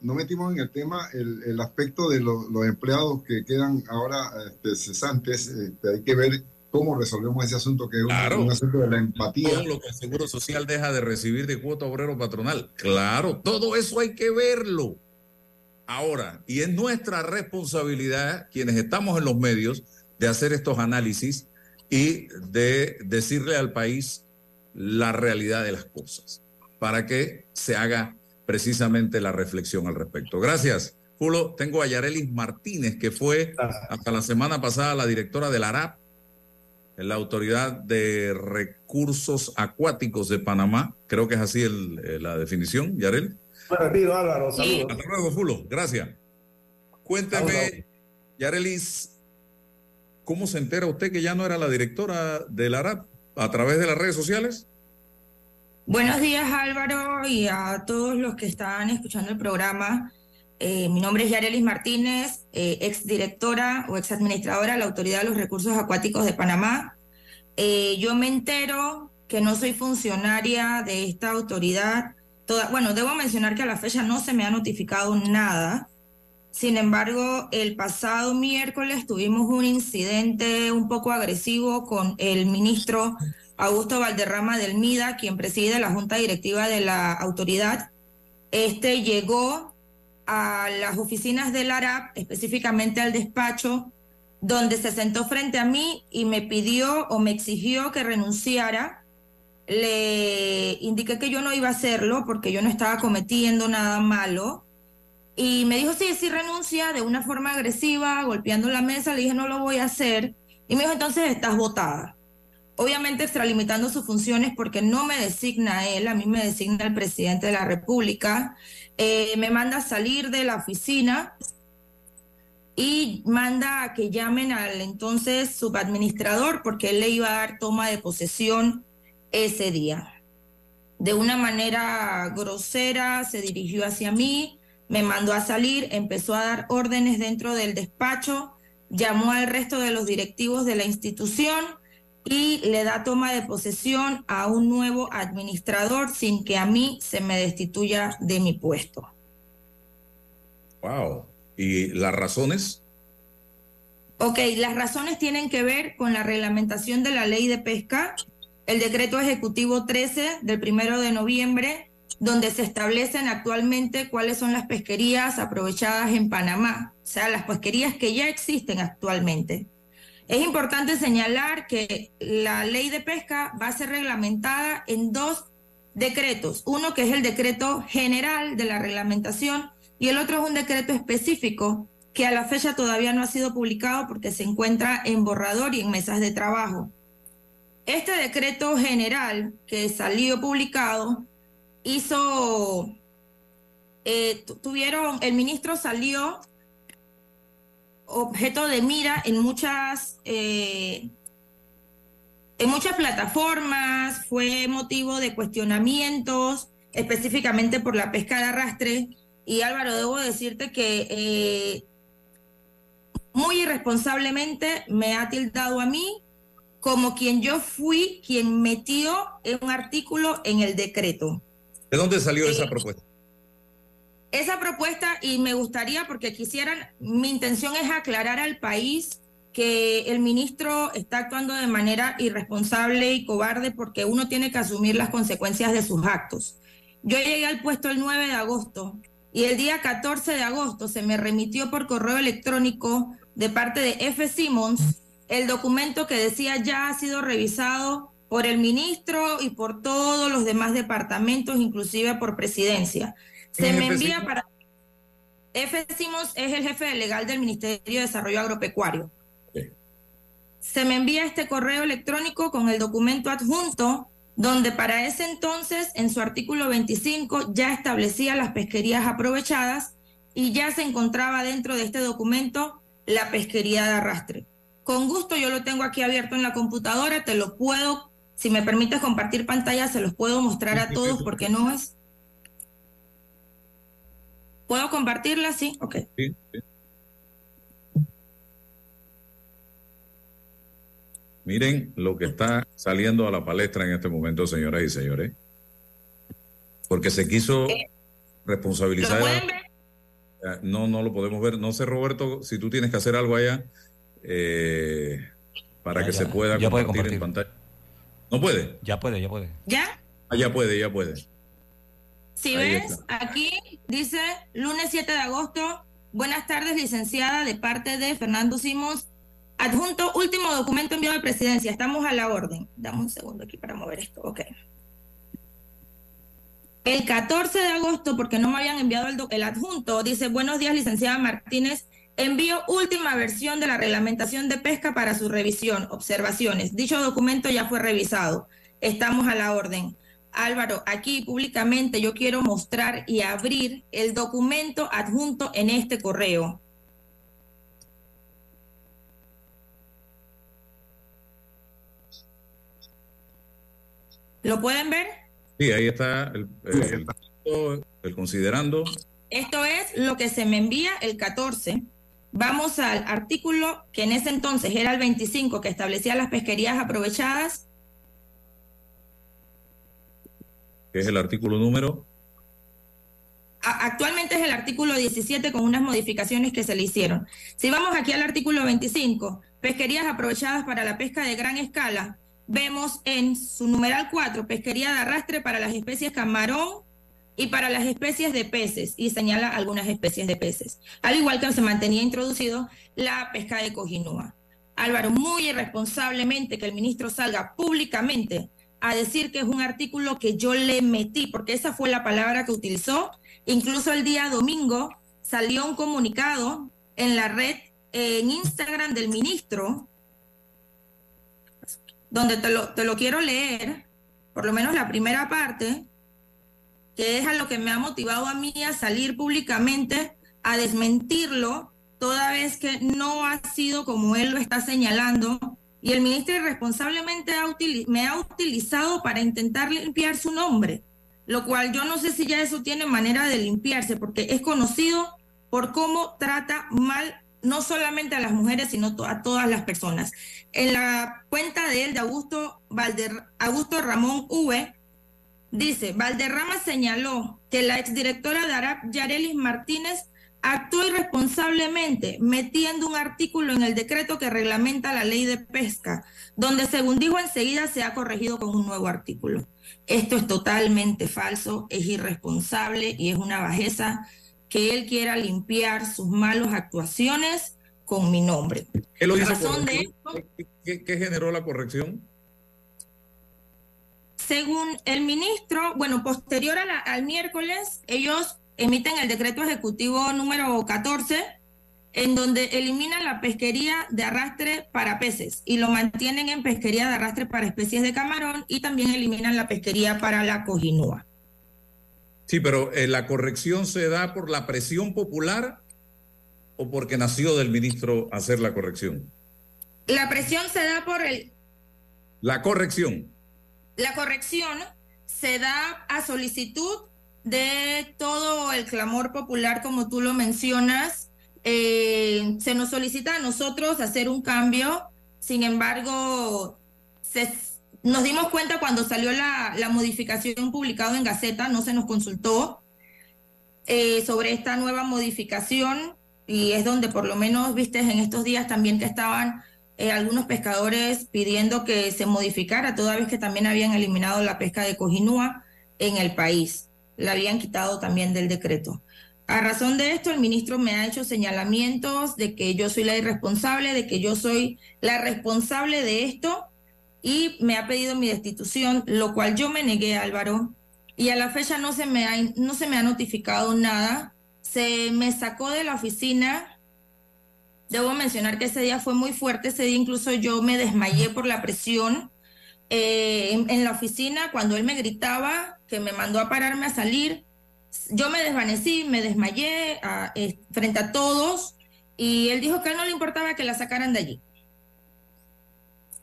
no metimos en el tema el, el aspecto de los, los empleados que quedan ahora este, cesantes. Este, hay que ver cómo resolvemos ese asunto, que es un- Claro. un, asunto de la empatía. Todo lo que el Seguro Social deja de recibir de cuota obrero patronal. Claro, todo eso hay que verlo. Ahora, y es nuestra responsabilidad, quienes estamos en los medios, de hacer estos análisis y de decirle al país la realidad de las cosas, para que se haga precisamente la reflexión al respecto. Gracias. Julio, tengo a Yarelis Martínez, que fue hasta la semana pasada la directora del ARAP, la Autoridad de Recursos Acuáticos de Panamá. Creo que es así el- eh, la definición, Yarel. Me retiro, Álvaro. Saludos. Hasta luego, Fulo. Gracias. Cuénteme, Yarelis, ¿cómo se entera usted que ya no era la directora del ARAP a través de las redes sociales? Buenos días Álvaro y a todos los que están escuchando el programa. Eh, mi nombre es Yarelis Martínez, eh, ex directora o ex administradora de la Autoridad de los Recursos Acuáticos de Panamá. Eh, yo me entero que no soy funcionaria de esta autoridad. Toda, bueno, debo mencionar que a la fecha no se me ha notificado nada. Sin embargo, el pasado miércoles tuvimos un incidente un poco agresivo con el ministro Augusto Valderrama del MIDA, quien preside la junta directiva de la autoridad. Este llegó a las oficinas del ARAP, específicamente al despacho, donde se sentó frente a mí y me pidió o me exigió que renunciara. Le indiqué que yo no iba a hacerlo porque yo no estaba cometiendo nada malo. Y me dijo, sí, sí, renuncia de una forma agresiva, golpeando la mesa. Le dije, no lo voy a hacer. Y me dijo, entonces estás votada. Obviamente extralimitando sus funciones porque no me designa él, a mí me designa el presidente de la República. Eh, me manda a salir de la oficina y manda a que llamen al entonces subadministrador porque él le iba a dar toma de posesión ese día. De una manera grosera se dirigió hacia mí, me mandó a salir, empezó a dar órdenes dentro del despacho, llamó al resto de los directivos de la institución y le da toma de posesión a un nuevo administrador sin que a mí se me destituya de mi puesto. Wow. ¿Y las razones? Ok, las razones tienen que ver con la reglamentación de la ley de pesca, el decreto ejecutivo 13 del primero de noviembre, donde se establecen actualmente cuáles son las pesquerías aprovechadas en Panamá, o sea, las pesquerías que ya existen actualmente. Es importante señalar que la ley de pesca va a ser reglamentada en dos decretos. Uno que es el decreto general de la reglamentación y el otro es un decreto específico que a la fecha todavía no ha sido publicado porque se encuentra en borrador y en mesas de trabajo. Este decreto general que salió publicado hizo, eh, tu- tuvieron, el ministro salió objeto de mira en muchas, eh, en muchas plataformas, fue motivo de cuestionamientos, específicamente por la pesca de arrastre. Y Álvaro, debo decirte que eh, muy irresponsablemente me ha tildado a mí como quien yo fui quien metió un artículo en el decreto. ¿De dónde salió Eh, esa propuesta? Esa propuesta, y me gustaría, porque quisieran, mi intención es aclarar al país que el ministro está actuando de manera irresponsable y cobarde porque uno tiene que asumir las consecuencias de sus actos. Yo llegué al puesto el 9 de agosto y el día 14 de agosto se me remitió por correo electrónico de parte de F. Simmons el documento que decía ya ha sido revisado por el ministro y por todos los demás departamentos, inclusive por presidencia. Se ¿Quién es me envía para... F. Simmons es el jefe legal del Ministerio de Desarrollo Agropecuario. Se me envía este correo electrónico con el documento adjunto, donde para ese entonces, en su artículo 25, ya establecía las pesquerías aprovechadas y ya se encontraba dentro de este documento la pesquería de arrastre. Con gusto yo lo tengo aquí abierto en la computadora, te lo puedo, si me permites compartir pantalla, se los puedo mostrar a todos porque no es. ¿Puedo compartirla? Sí, ok. Sí, sí. Miren lo que está saliendo a la palestra en este momento, señoras y señores. Porque se quiso responsabilizar. ¿Lo pueden ver? Eh, No, no lo podemos ver. No sé, Roberto, si tú tienes que hacer algo allá eh, para Ya, que ya. se pueda Ya puede compartir en pantalla. ¿No puede? Ya puede, ya puede. ¿Ya? Ah, ya puede, ya puede. Si Ahí ves, está. aquí dice lunes 7 de agosto, buenas tardes, licenciada, de parte de Fernando Simons. Adjunto, último documento enviado de presidencia. Estamos a la orden. Dame un segundo aquí para mover esto. Ok. El 14 de agosto, porque no me habían enviado el, el adjunto, dice, buenos días, licenciada Martínez. Envío última versión de la reglamentación de pesca para su revisión. Observaciones. Dicho documento ya fue revisado. Estamos a la orden. Álvaro, aquí públicamente yo quiero mostrar y abrir el documento adjunto en este correo. ¿Lo pueden ver? Sí, ahí está el, el- el- el considerando. Esto es lo que se me envía el 14. Vamos al artículo que en ese entonces era el 25 que establecía las pesquerías aprovechadas. Es el artículo número. Actualmente es el artículo 17 con unas modificaciones que se le hicieron. Si vamos aquí al artículo 25, pesquerías aprovechadas para la pesca de gran escala, vemos en su numeral 4, pesquería de arrastre para las especies camarón y para las especies de peces, y señala algunas especies de peces. Al igual que se mantenía introducido la pesca de cojinúa. Álvaro, muy irresponsablemente que el ministro salga públicamente a decir que es un artículo que yo le metí, porque esa fue la palabra que utilizó. Incluso el día domingo salió un comunicado en la red, en Instagram del ministro, donde te lo, te lo quiero leer, por lo menos la primera parte, que es a lo que me ha motivado a mí a salir públicamente a desmentirlo, toda vez que no ha sido como él lo está señalando. Y el ministro irresponsablemente me ha utilizado para intentar limpiar su nombre, lo cual yo no sé si ya eso tiene manera de limpiarse, porque es conocido por cómo trata mal no solamente a las mujeres, sino a todas las personas. En la cuenta de él, de Augusto, Valder- Augusto Ramón V, dice, Valderrama señaló que la exdirectora de ARAP, Yarelis Martínez, actuó irresponsablemente metiendo un artículo en el decreto que reglamenta la ley de pesca, donde según dijo enseguida se ha corregido con un nuevo artículo. Esto es totalmente falso, es irresponsable y es una bajeza que él quiera limpiar sus malas actuaciones con mi nombre. ¿Qué lo hizo Razón de corregir? ¿Qué, qué- qué generó la corrección? Según el ministro, bueno, posterior a la- al miércoles, ellos emiten el decreto ejecutivo número 14, en donde eliminan la pesquería de arrastre para peces y lo mantienen en pesquería de arrastre para especies de camarón y también eliminan la pesquería para la cojinúa. Sí, pero eh, la corrección se da por la presión popular o porque nació del ministro hacer la corrección. La presión se da por el, La corrección. La corrección se da a solicitud de todo el clamor popular, como tú lo mencionas. Eh, se nos solicita a nosotros hacer un cambio, sin embargo, nos dimos cuenta cuando salió la, la modificación publicada en Gaceta, no se nos consultó eh, sobre esta nueva modificación y es donde por lo menos, viste, en estos días también que estaban eh, algunos pescadores pidiendo que se modificara, toda vez que también habían eliminado la pesca de cojinúa en el país. La habían quitado también del decreto. A razón de esto, el ministro me ha hecho señalamientos de que yo soy la irresponsable, de que yo soy la responsable de esto y me ha pedido mi destitución, lo cual yo me negué, Álvaro, y a la fecha no se me ha, no se me ha notificado nada. Se me sacó de la oficina Debo mencionar que ese día fue muy fuerte, ese día incluso yo me desmayé por la presión eh, en, la oficina cuando él me gritaba que me mandó a pararme a salir. Yo me desvanecí, me desmayé eh, frente a todos y él dijo que a él no le importaba que la sacaran de allí.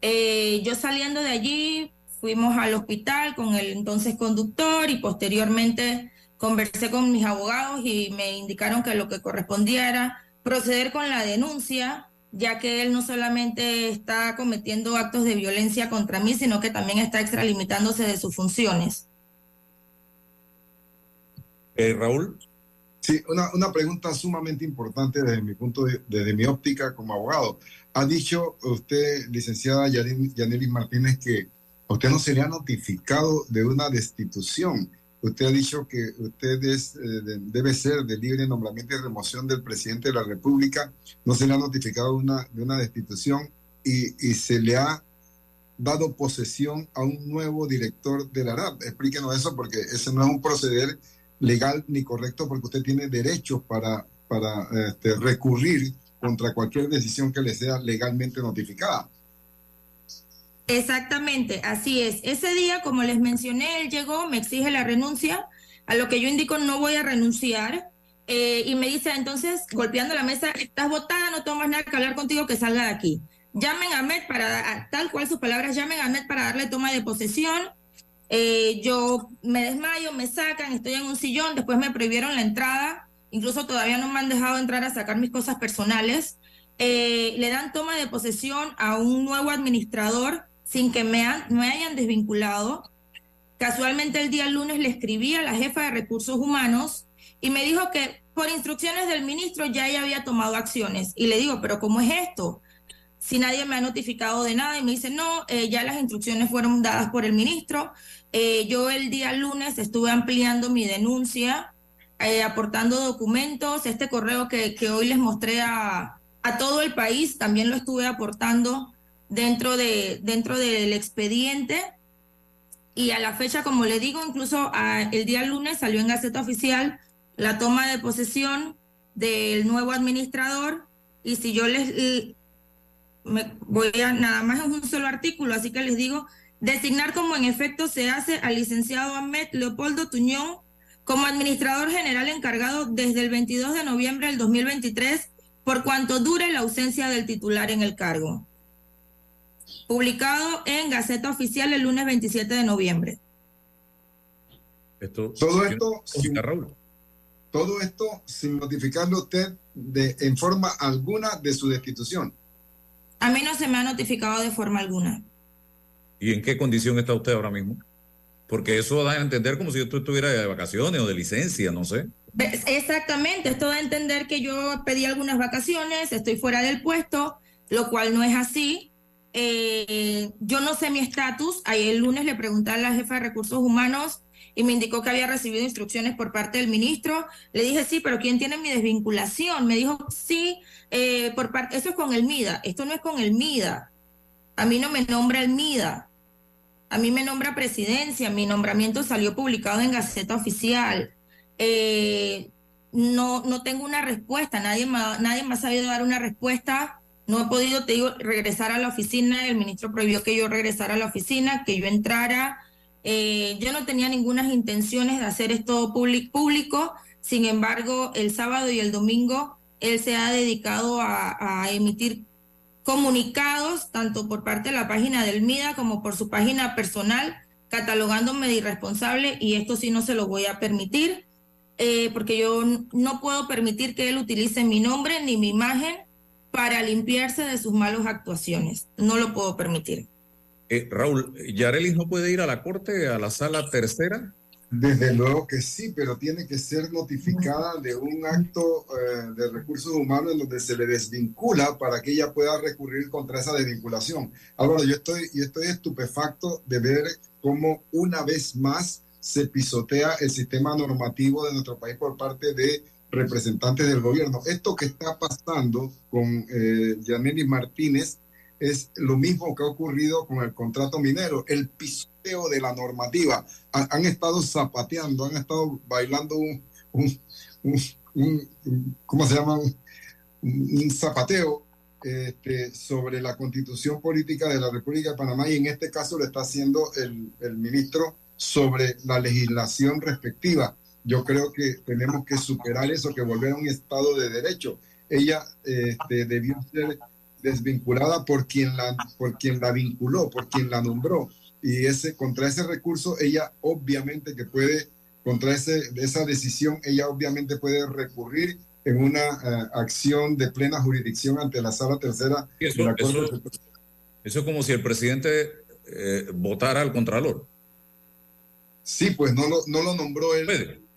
Eh, yo saliendo de allí, fuimos al hospital con el entonces conductor y posteriormente conversé con mis abogados y me indicaron que lo que correspondía era proceder con la denuncia, ya que él no solamente está cometiendo actos de violencia contra mí, sino que también está extralimitándose de sus funciones. Eh, Raúl. Sí, una, una pregunta sumamente importante desde mi punto de, desde mi óptica como abogado. Ha dicho usted, licenciada Yanelis Martínez, que usted no se le ha notificado de una destitución. Usted ha dicho que usted es, eh, de- debe ser de libre nombramiento y remoción del presidente de la República. No se le ha notificado una, de una destitución y, y se le ha dado posesión a un nuevo director de la ARAP. Explíquenos eso porque ese no es un proceder legal ni correcto porque usted tiene derechos para, para este, recurrir contra cualquier decisión que le sea legalmente notificada. Exactamente, así es. Ese día, como les mencioné, él llegó, me exige la renuncia, a lo que yo indico no voy a renunciar. eh, y me dice entonces, golpeando la mesa, estás votada, no tomas nada que hablar contigo, que salga de aquí. Llamen a Ahmed para, tal cual sus palabras, llamen a Ahmed para darle toma de posesión. Eh, yo me desmayo, me sacan, estoy en un sillón, después me prohibieron la entrada, incluso todavía no me han dejado entrar a sacar mis cosas personales. Eh, le dan toma de posesión a un nuevo administrador sin que me, hayan desvinculado. Casualmente el día lunes le escribí a la jefa de recursos humanos y me dijo que por instrucciones del ministro ya ella había tomado acciones. Y le digo, pero ¿cómo es esto? Si nadie me ha notificado de nada y me dice, no, eh, ya las instrucciones fueron dadas por el ministro. Eh, yo el día lunes estuve ampliando mi denuncia, eh, aportando documentos. Este correo que, que hoy les mostré a, a todo el país también lo estuve aportando dentro, de, dentro del expediente. Y a la fecha, como le digo, incluso a- el día lunes salió en Gaceta Oficial la toma de posesión del nuevo administrador. Y si yo les me voy a nada más es un solo artículo, así que les digo, designar como en efecto se hace al licenciado Ahmed Leopoldo Tuñón como administrador general encargado desde el 22 de noviembre del 2023 por cuanto dure la ausencia del titular en el cargo. Publicado en Gaceta Oficial el lunes 27 de noviembre. Esto, Todo esto, sin, Raúl. todo esto sin notificarle a usted de, en forma alguna de su destitución. A mí no se me ha notificado de forma alguna. ¿Y en qué condición está usted ahora mismo? Porque eso da a entender como si usted estuviera de vacaciones o de licencia, no sé. Exactamente, esto da a entender que yo pedí algunas vacaciones, estoy fuera del puesto, lo cual no es así. Eh, yo no sé mi estatus. Ayer el lunes le pregunté a la jefa de recursos humanos y me indicó que había recibido instrucciones por parte del ministro. Le dije, sí, pero ¿quién tiene mi desvinculación? Me dijo, sí, eh, por parte, eso es con el MIDA. Esto no es con el MIDA. A mí no me nombra el MIDA. A mí me nombra presidencia. Mi nombramiento salió publicado en Gaceta Oficial. Eh, no, no tengo una respuesta. Nadie me, nadie me ha sabido dar una respuesta. No he podido, te digo, regresar a la oficina. El ministro prohibió que yo regresara a la oficina, que yo entrara. Eh, yo no tenía ninguna intenciones de hacer esto público. Sin embargo, el sábado y el domingo él se ha dedicado a, emitir comunicados, tanto por parte de la página del MIDA como por su página personal, catalogándome de irresponsable y esto sí no se lo voy a permitir, eh, porque yo no puedo permitir que él utilice mi nombre ni mi imagen para limpiarse de sus malas actuaciones. No lo puedo permitir. Eh, Raúl, ¿Yarelis no puede ir a la corte, a la sala tercera? Desde luego que sí, pero tiene que ser notificada de un acto eh, de recursos humanos en donde se le desvincula para que ella pueda recurrir contra esa desvinculación. Álvaro, yo estoy, yo estoy estupefacto de ver cómo una vez más se pisotea el sistema normativo de nuestro país por parte de representantes del gobierno. Esto que está pasando con eh, Martínez es lo mismo que ha ocurrido con el contrato minero, el pisoteo de la normativa. Ha- han estado zapateando, han estado bailando un, un- un- ¿cómo se llama? Un zapateo este, sobre la constitución política de la República de Panamá y en este caso lo está haciendo el, el ministro sobre la legislación respectiva. Yo creo que tenemos que superar eso, que volver a un Estado de Derecho. Ella este, debió ser desvinculada por quien la por quien la vinculó, por quien la nombró y ese contra ese recurso ella obviamente que puede contra ese esa decisión ella obviamente puede recurrir en una eh, acción de plena jurisdicción ante la sala tercera eso- de la Corte eso- Eso es como si el presidente eh, votara al contralor. Sí, pues no lo, no lo nombró él,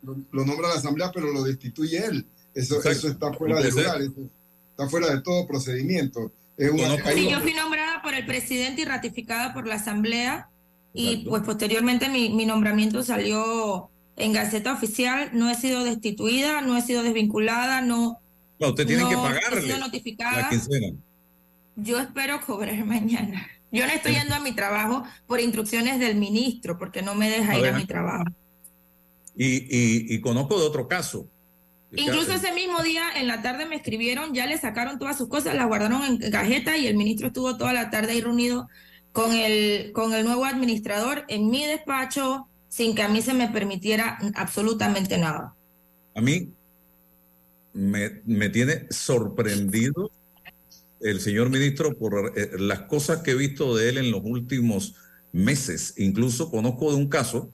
lo, lo nombra la asamblea, pero lo destituye él. Eso, Exacto. eso está fuera de lugar, eso está fuera de todo procedimiento. Es una, Sí, yo fui nombrada por el presidente y ratificada por la Asamblea y pues posteriormente mi, mi nombramiento salió en Gaceta Oficial. No he sido destituida, no he sido desvinculada, no, No, usted tiene no que he pagarle sido la notificada. quincena. Yo espero cobrar mañana. Yo no estoy yendo a mi trabajo por instrucciones del ministro porque no me deja A ir ver. a mi trabajo. Y, y- y conozco de otro caso Incluso ese mismo día, en la tarde me escribieron, ya le sacaron todas sus cosas, las guardaron en cajeta y el ministro estuvo toda la tarde ahí reunido con el, con el nuevo administrador en mi despacho sin que a mí se me permitiera absolutamente nada. A mí me, me tiene sorprendido el señor ministro por eh, las cosas que he visto de él en los últimos meses. Incluso conozco de un caso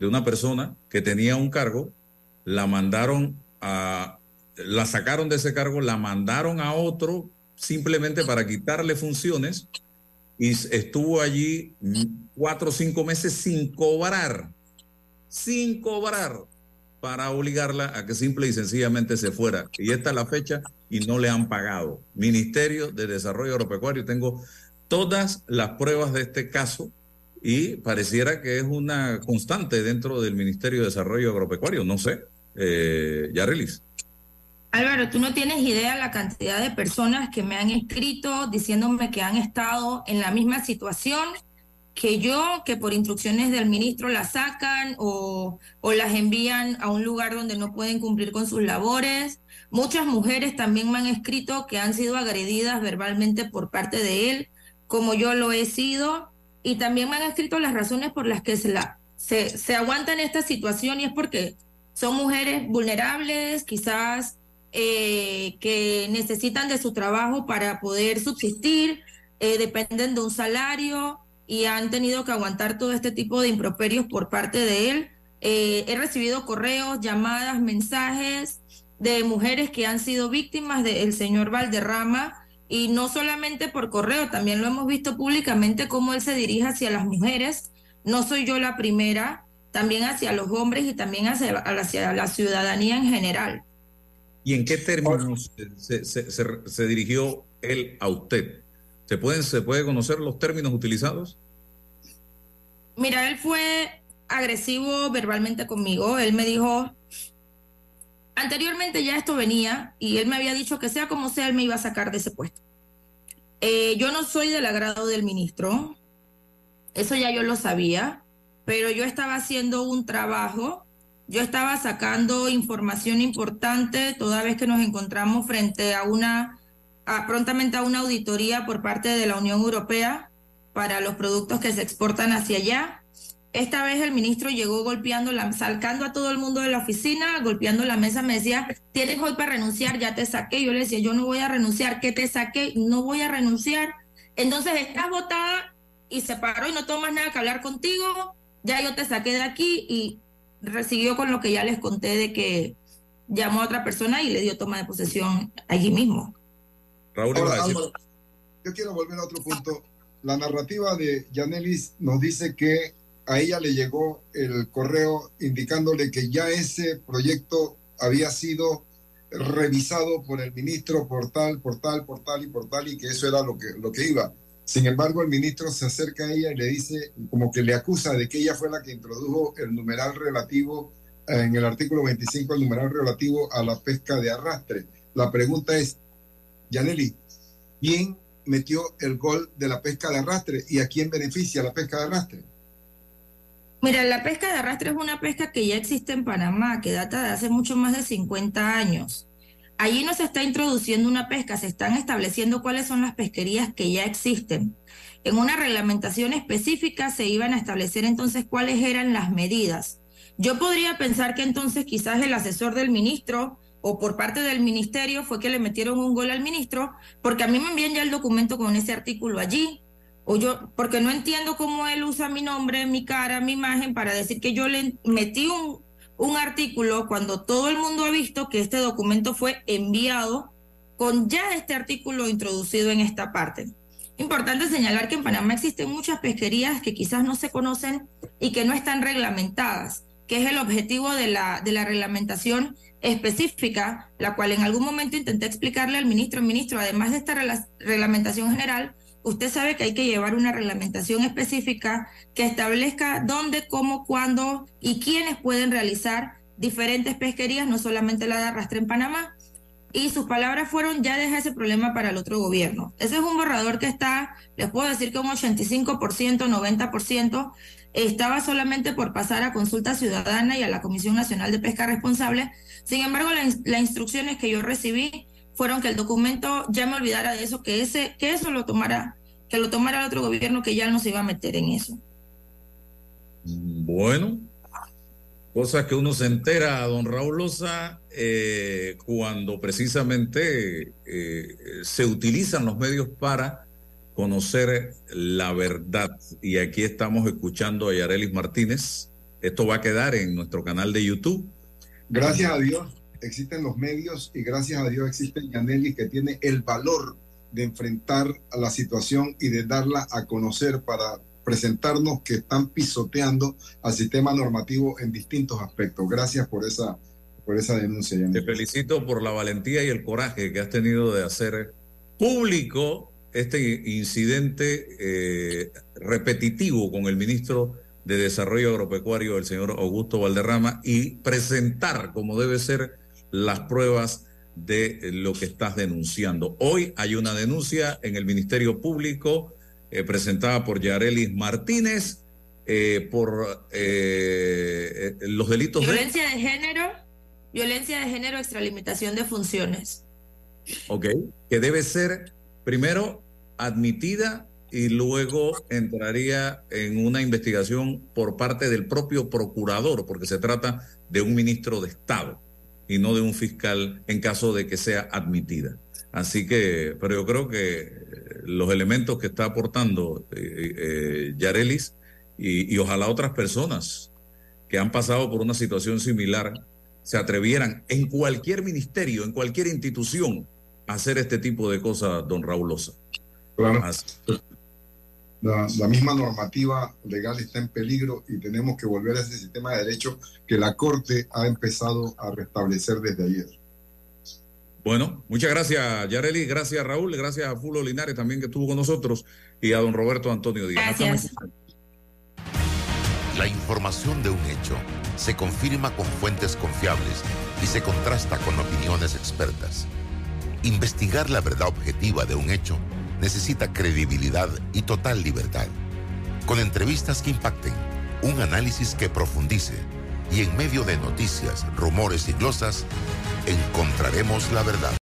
de una persona que tenía un cargo, la mandaron a, la sacaron de ese cargo, la mandaron a otro simplemente para quitarle funciones y estuvo allí cuatro o cinco meses sin cobrar, sin cobrar, para obligarla a que simple y sencillamente se fuera. Y esta es la fecha y no le han pagado. Ministerio de Desarrollo Agropecuario, tengo todas las pruebas de este caso y pareciera que es una constante dentro del Ministerio de Desarrollo Agropecuario. No sé, eh, Yarelis. Álvaro, tú no tienes idea la cantidad de personas que me han escrito diciéndome que han estado en la misma situación que yo, que por instrucciones del ministro las sacan o, o las envían a un lugar donde no pueden cumplir con sus labores. Muchas mujeres también me han escrito que han sido agredidas verbalmente por parte de él, como yo lo he sido, y también me han escrito las razones por las que se, se aguantan esta situación y es porque son mujeres vulnerables, quizás eh, que necesitan de su trabajo para poder subsistir, eh, dependen de un salario y han tenido que aguantar todo este tipo de improperios por parte de él. Eh, he recibido correos, llamadas, mensajes de mujeres que han sido víctimas del señor Valderrama y no solamente por correo, también lo hemos visto públicamente cómo él se dirige hacia las mujeres. No soy yo la primera, también hacia los hombres y también hacia, hacia la ciudadanía en general. ¿Y en qué términos se, se- se- se dirigió él a usted? ¿Se pueden, ¿Se puede conocer los términos utilizados? Mira, él fue agresivo verbalmente conmigo. Él me dijo, anteriormente ya esto venía y él me había dicho que sea como sea, él me iba a sacar de ese puesto. Eh, yo no soy del agrado del ministro, eso ya yo lo sabía, pero yo estaba haciendo un trabajo, yo estaba sacando información importante toda vez que nos encontramos frente a una, prontamente a una auditoría por parte de la Unión Europea para los productos que se exportan hacia allá. Esta vez el ministro llegó golpeando, la, sacando a todo el mundo de la oficina, golpeando la mesa, me decía, tienes hoy para renunciar, ya te saqué. Yo le decía, yo no voy a renunciar, ¿qué te saqué? No voy a renunciar. Entonces estás votada y se paró y no tomas nada que hablar contigo, ya yo te saqué de aquí y recibió con lo que ya les conté de que llamó a otra persona y le dio toma de posesión allí mismo. Raúl Ahora, yo quiero volver a otro punto. La narrativa de Yanelis nos dice que a ella le llegó el correo indicándole que ya ese proyecto había sido revisado por el ministro por tal, por tal, por tal y por tal y que eso era lo que, lo que iba. Sin embargo, el ministro se acerca a ella y le dice, como que le acusa de que ella fue la que introdujo el numeral relativo, eh, en el artículo 25, el numeral relativo a la pesca de arrastre. La pregunta es, Yaneli, ¿quién metió el gol de la pesca de arrastre y a quién beneficia la pesca de arrastre? Mira, la pesca de arrastre es una pesca que ya existe en Panamá, que data de hace mucho más de 50 años. Allí no se está introduciendo una pesca, se están estableciendo cuáles son las pesquerías que ya existen. En una reglamentación específica se iban a establecer entonces cuáles eran las medidas. Yo podría pensar que entonces quizás el asesor del ministro o por parte del ministerio fue que le metieron un gol al ministro, porque a mí me envían ya el documento con ese artículo allí. O yo, porque no entiendo cómo él usa mi nombre, mi cara, mi imagen para decir que yo le metí un, un artículo cuando todo el mundo ha visto que este documento fue enviado con ya este artículo introducido en esta parte. Importante señalar que en Panamá existen muchas pesquerías que quizás no se conocen y que no están reglamentadas, que es el objetivo de la, de la reglamentación específica, la cual en algún momento intenté explicarle al ministro, ministro, además de esta reglamentación general, usted sabe que hay que llevar una reglamentación específica que establezca dónde, cómo, cuándo y quiénes pueden realizar diferentes pesquerías, no solamente la de arrastre en Panamá. y sus palabras fueron ya deja ese problema para el otro gobierno. Ese es un borrador que está, les puedo decir que un 85%, 90% estaba solamente por pasar a consulta ciudadana y a la Comisión Nacional de Pesca Responsable. Sin embargo, la- las instrucciones que yo recibí fueron que el documento ya me olvidara de eso, que ese, que eso lo tomara, que lo tomara el otro gobierno, que ya no se iba a meter en eso. Bueno, cosas que uno se entera, don Raúl Loza, eh, cuando precisamente eh, se utilizan los medios para conocer la verdad. Y aquí estamos escuchando a Yarelis Martínez. Esto va a quedar en nuestro canal de YouTube. Gracias a Dios existen los medios y gracias a Dios existe Yaneli que tiene el valor de enfrentar a la situación y de darla a conocer para presentarnos que están pisoteando al sistema normativo en distintos aspectos. Gracias por esa, por esa denuncia, Te Yaneli. felicito por la valentía y el coraje que has tenido de hacer público este incidente eh, repetitivo con el ministro de Desarrollo Agropecuario, el señor Augusto Valderrama, y presentar como debe ser las pruebas de lo que estás denunciando. Hoy hay una denuncia en el Ministerio Público eh, presentada por Yarelis Martínez eh, por eh, eh, los delitos de... Violencia de género, violencia de género, extralimitación de funciones. Ok, que debe ser primero admitida y luego entraría en una investigación por parte del propio procurador, porque se trata de un ministro de Estado y no de un fiscal en caso de que sea admitida. Así que, pero yo creo que eh, los elementos que está aportando eh, eh, Yarelis y, y ojalá otras personas que han pasado por una situación similar se atrevieran en cualquier ministerio, en cualquier institución, a hacer este tipo de cosas, don Raúl Loza. Claro. La, la misma normativa legal está en peligro y tenemos que volver a ese sistema de derecho que la Corte ha empezado a restablecer desde ayer. Bueno, muchas gracias, Yareli, gracias Raúl, gracias a Fulo Linares también que estuvo con nosotros y a don Roberto Antonio Díaz. Gracias. La información de un hecho se confirma con fuentes confiables y se contrasta con opiniones expertas. Investigar la verdad objetiva de un hecho necesita credibilidad y total libertad. Con entrevistas que impacten, un análisis que profundice y en medio de noticias, rumores y glosas, encontraremos la verdad.